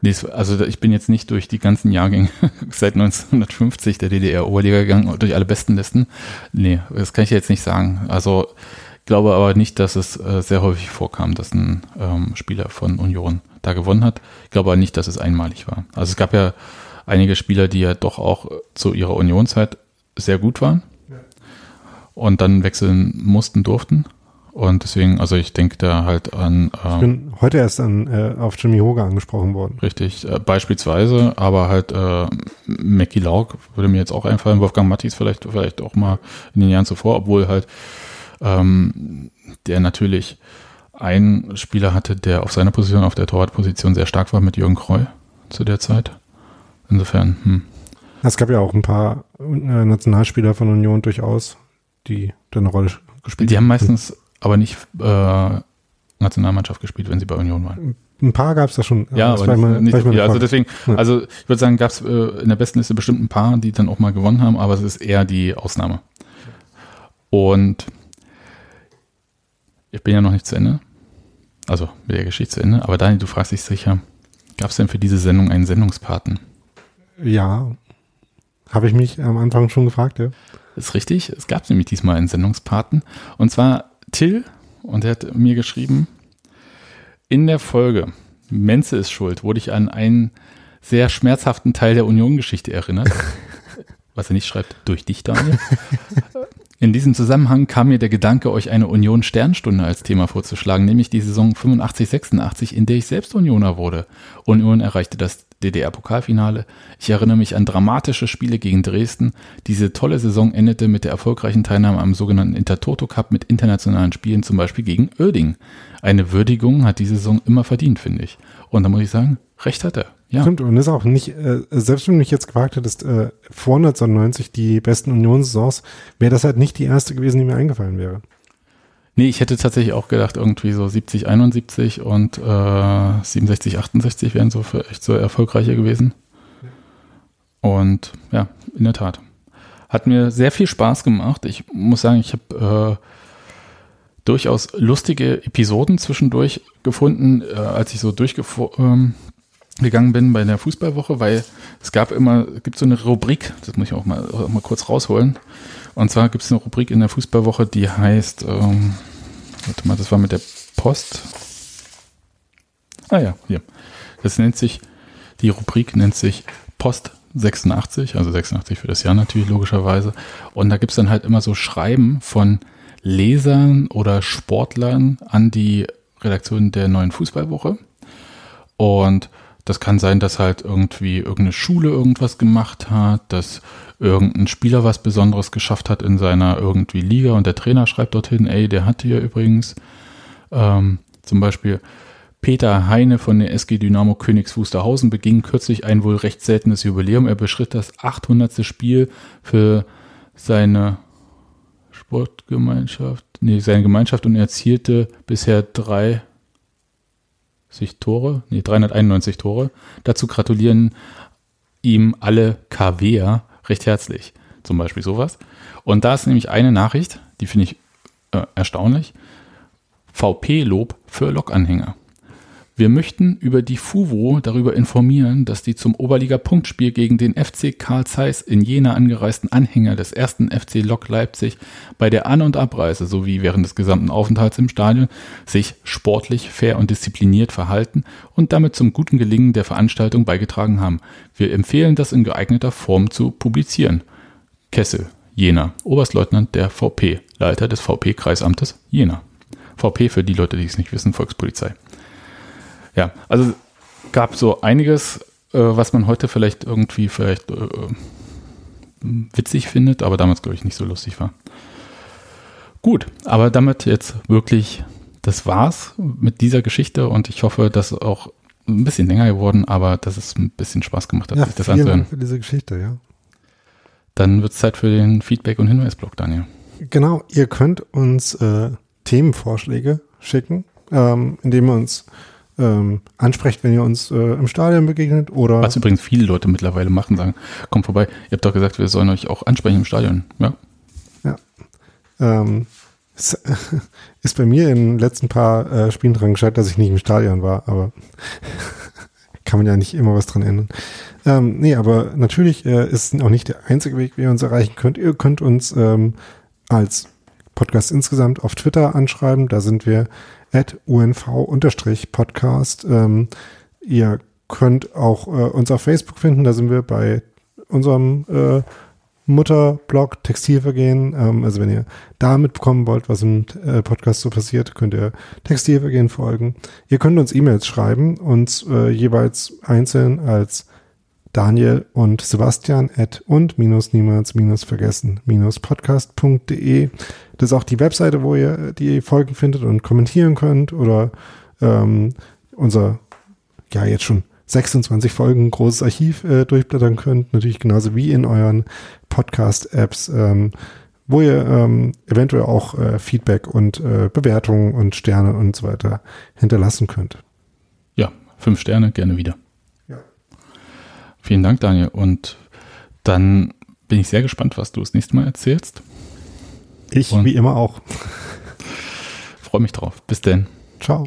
Nee, Also ich bin jetzt nicht durch die ganzen Jahrgänge seit 1950 der DDR-Oberliga gegangen, durch alle besten Listen. Nee, das kann ich jetzt nicht sagen. Also glaube aber nicht, dass es äh, sehr häufig vorkam, dass ein ähm, Spieler von Union da gewonnen hat. Ich glaube aber nicht, dass es einmalig war. Also es gab ja einige Spieler, die ja doch auch äh, zu ihrer Unionzeit sehr gut waren und dann wechseln mussten, durften Und deswegen, also ich denke da halt an. Äh, ich bin heute erst an, äh, auf Jimmy Hoga angesprochen worden. Richtig, äh, beispielsweise, aber halt äh, Mackie Lauk würde mir jetzt auch einfallen, Wolfgang Mattis vielleicht, vielleicht auch mal in den Jahren zuvor, obwohl halt ähm, der natürlich einen Spieler hatte, der auf seiner Position, auf der Torwartposition sehr stark war mit Jürgen Kreu zu der Zeit. Insofern, hm. Es gab ja auch ein paar äh, Nationalspieler von Union durchaus, die da eine Rolle gespielt haben. Die haben meistens aber nicht äh, Nationalmannschaft gespielt, wenn sie bei Union waren. Ein paar gab es da schon. Ja, aber nicht, mal, nicht so viel. Also deswegen, ja. also ich würde sagen, gab es äh, in der besten Liste bestimmt ein paar, die dann auch mal gewonnen haben, aber es ist eher die Ausnahme. Und ich bin ja noch nicht zu Ende. Also mit der Geschichte zu Ende. Aber Daniel, du fragst dich sicher, gab es denn für diese Sendung einen Sendungspaten? Ja, habe ich mich am Anfang schon gefragt, ja. Ist richtig. Es gab nämlich diesmal einen Sendungspaten. Und zwar Till, und er hat mir geschrieben, in der Folge Menze ist schuld, wurde ich an einen sehr schmerzhaften Teil der Union-Geschichte erinnert. Was er nicht schreibt, durch dich, Daniel. In diesem Zusammenhang kam mir der Gedanke, euch eine Union-Sternstunde als Thema vorzuschlagen, nämlich die Saison 85-86, in der ich selbst Unioner wurde. Union erreichte das DDR-Pokalfinale. Ich erinnere mich an dramatische Spiele gegen Dresden. Diese tolle Saison endete mit der erfolgreichen Teilnahme am sogenannten Intertoto Cup mit internationalen Spielen, zum Beispiel gegen Oerding. Eine Würdigung hat diese Saison immer verdient, finde ich. Und da muss ich sagen, recht hat er. Ja. Stimmt, und ist auch nicht, äh, selbst wenn du mich jetzt gefragt hättest, äh, vor 1990 die besten Unionssaisons, wäre das halt nicht die erste gewesen, die mir eingefallen wäre. Nee, ich hätte tatsächlich auch gedacht, irgendwie so 70, 71 und äh, 67, 68 wären so für echt so erfolgreicher gewesen. Und ja, in der Tat. Hat mir sehr viel Spaß gemacht. Ich muss sagen, ich habe äh, durchaus lustige Episoden zwischendurch gefunden, äh, als ich so durchgegangen ähm, bin bei der Fußballwoche, weil es gab immer, gibt so eine Rubrik, das muss ich auch mal, auch mal kurz rausholen. Und zwar gibt es eine Rubrik in der Fußballwoche, die heißt, ähm, warte mal, das war mit der Post. Ah ja, hier. Das nennt sich, die Rubrik nennt sich Post 86, also 86 für das Jahr natürlich logischerweise. Und da gibt es dann halt immer so Schreiben von Lesern oder Sportlern an die Redaktion der neuen Fußballwoche. Und das kann sein, dass halt irgendwie irgendeine Schule irgendwas gemacht hat, dass irgendein Spieler was Besonderes geschafft hat in seiner irgendwie Liga und der Trainer schreibt dorthin, ey, der hat hier übrigens ähm, zum Beispiel Peter Heine von der SG Dynamo Königs Wusterhausen beging kürzlich ein wohl recht seltenes Jubiläum. Er beschritt das 800. Spiel für seine Sportgemeinschaft, nee, seine Gemeinschaft und erzielte bisher drei Tore, nee, 391 Tore. Dazu gratulieren ihm alle KWer recht herzlich. Zum Beispiel sowas. Und da ist nämlich eine Nachricht, die finde ich äh, erstaunlich. VP-Lob für Lokanhänger. Wir möchten über die FUVO darüber informieren, dass die zum Oberliga-Punktspiel gegen den FC Karl Zeiss in Jena angereisten Anhänger des ersten FC Lok Leipzig bei der An- und Abreise sowie während des gesamten Aufenthalts im Stadion sich sportlich, fair und diszipliniert verhalten und damit zum guten Gelingen der Veranstaltung beigetragen haben. Wir empfehlen das in geeigneter Form zu publizieren. Kessel, Jena, Oberstleutnant der VP, Leiter des VP-Kreisamtes Jena. VP für die Leute, die es nicht wissen, Volkspolizei. Ja, also gab so einiges, äh, was man heute vielleicht irgendwie vielleicht äh, witzig findet, aber damals glaube ich nicht so lustig war. Gut, aber damit jetzt wirklich, das war's mit dieser Geschichte und ich hoffe, dass auch ein bisschen länger geworden, aber dass es ein bisschen Spaß gemacht hat, ja, sich das vielen anzuhören. Dank für diese Geschichte, ja. Dann wird es Zeit für den Feedback- und Hinweisblock, Daniel. Genau, ihr könnt uns äh, Themenvorschläge schicken, ähm, indem ihr uns ähm, ansprecht, wenn ihr uns äh, im Stadion begegnet oder. Was übrigens viele Leute mittlerweile machen, sagen, kommt vorbei. Ihr habt doch gesagt, wir sollen euch auch ansprechen im Stadion. Ja. Ja. Ähm, es ist bei mir in den letzten paar äh, Spielen dran gescheitert, dass ich nicht im Stadion war, aber kann man ja nicht immer was dran ändern. Ähm, nee, aber natürlich äh, ist auch nicht der einzige Weg, wie ihr uns erreichen könnt. Ihr könnt uns ähm, als Podcast insgesamt auf Twitter anschreiben. Da sind wir at unv-podcast. Ähm, ihr könnt auch äh, uns auf Facebook finden, da sind wir bei unserem äh, Mutterblog Textilvergehen. Ähm, also wenn ihr da mitbekommen wollt, was im äh, Podcast so passiert, könnt ihr Textilvergehen folgen. Ihr könnt uns E-Mails schreiben, uns äh, jeweils einzeln als Daniel und Sebastian at und minus niemals minus vergessen minus podcast.de. Das ist auch die Webseite, wo ihr die Folgen findet und kommentieren könnt oder ähm, unser, ja, jetzt schon 26 Folgen großes Archiv äh, durchblättern könnt. Natürlich genauso wie in euren Podcast-Apps, ähm, wo ihr ähm, eventuell auch äh, Feedback und äh, Bewertungen und Sterne und so weiter hinterlassen könnt. Ja, fünf Sterne, gerne wieder. Vielen Dank, Daniel. Und dann bin ich sehr gespannt, was du das nächste Mal erzählst. Ich Und wie immer auch. Freue mich drauf. Bis denn. Ciao.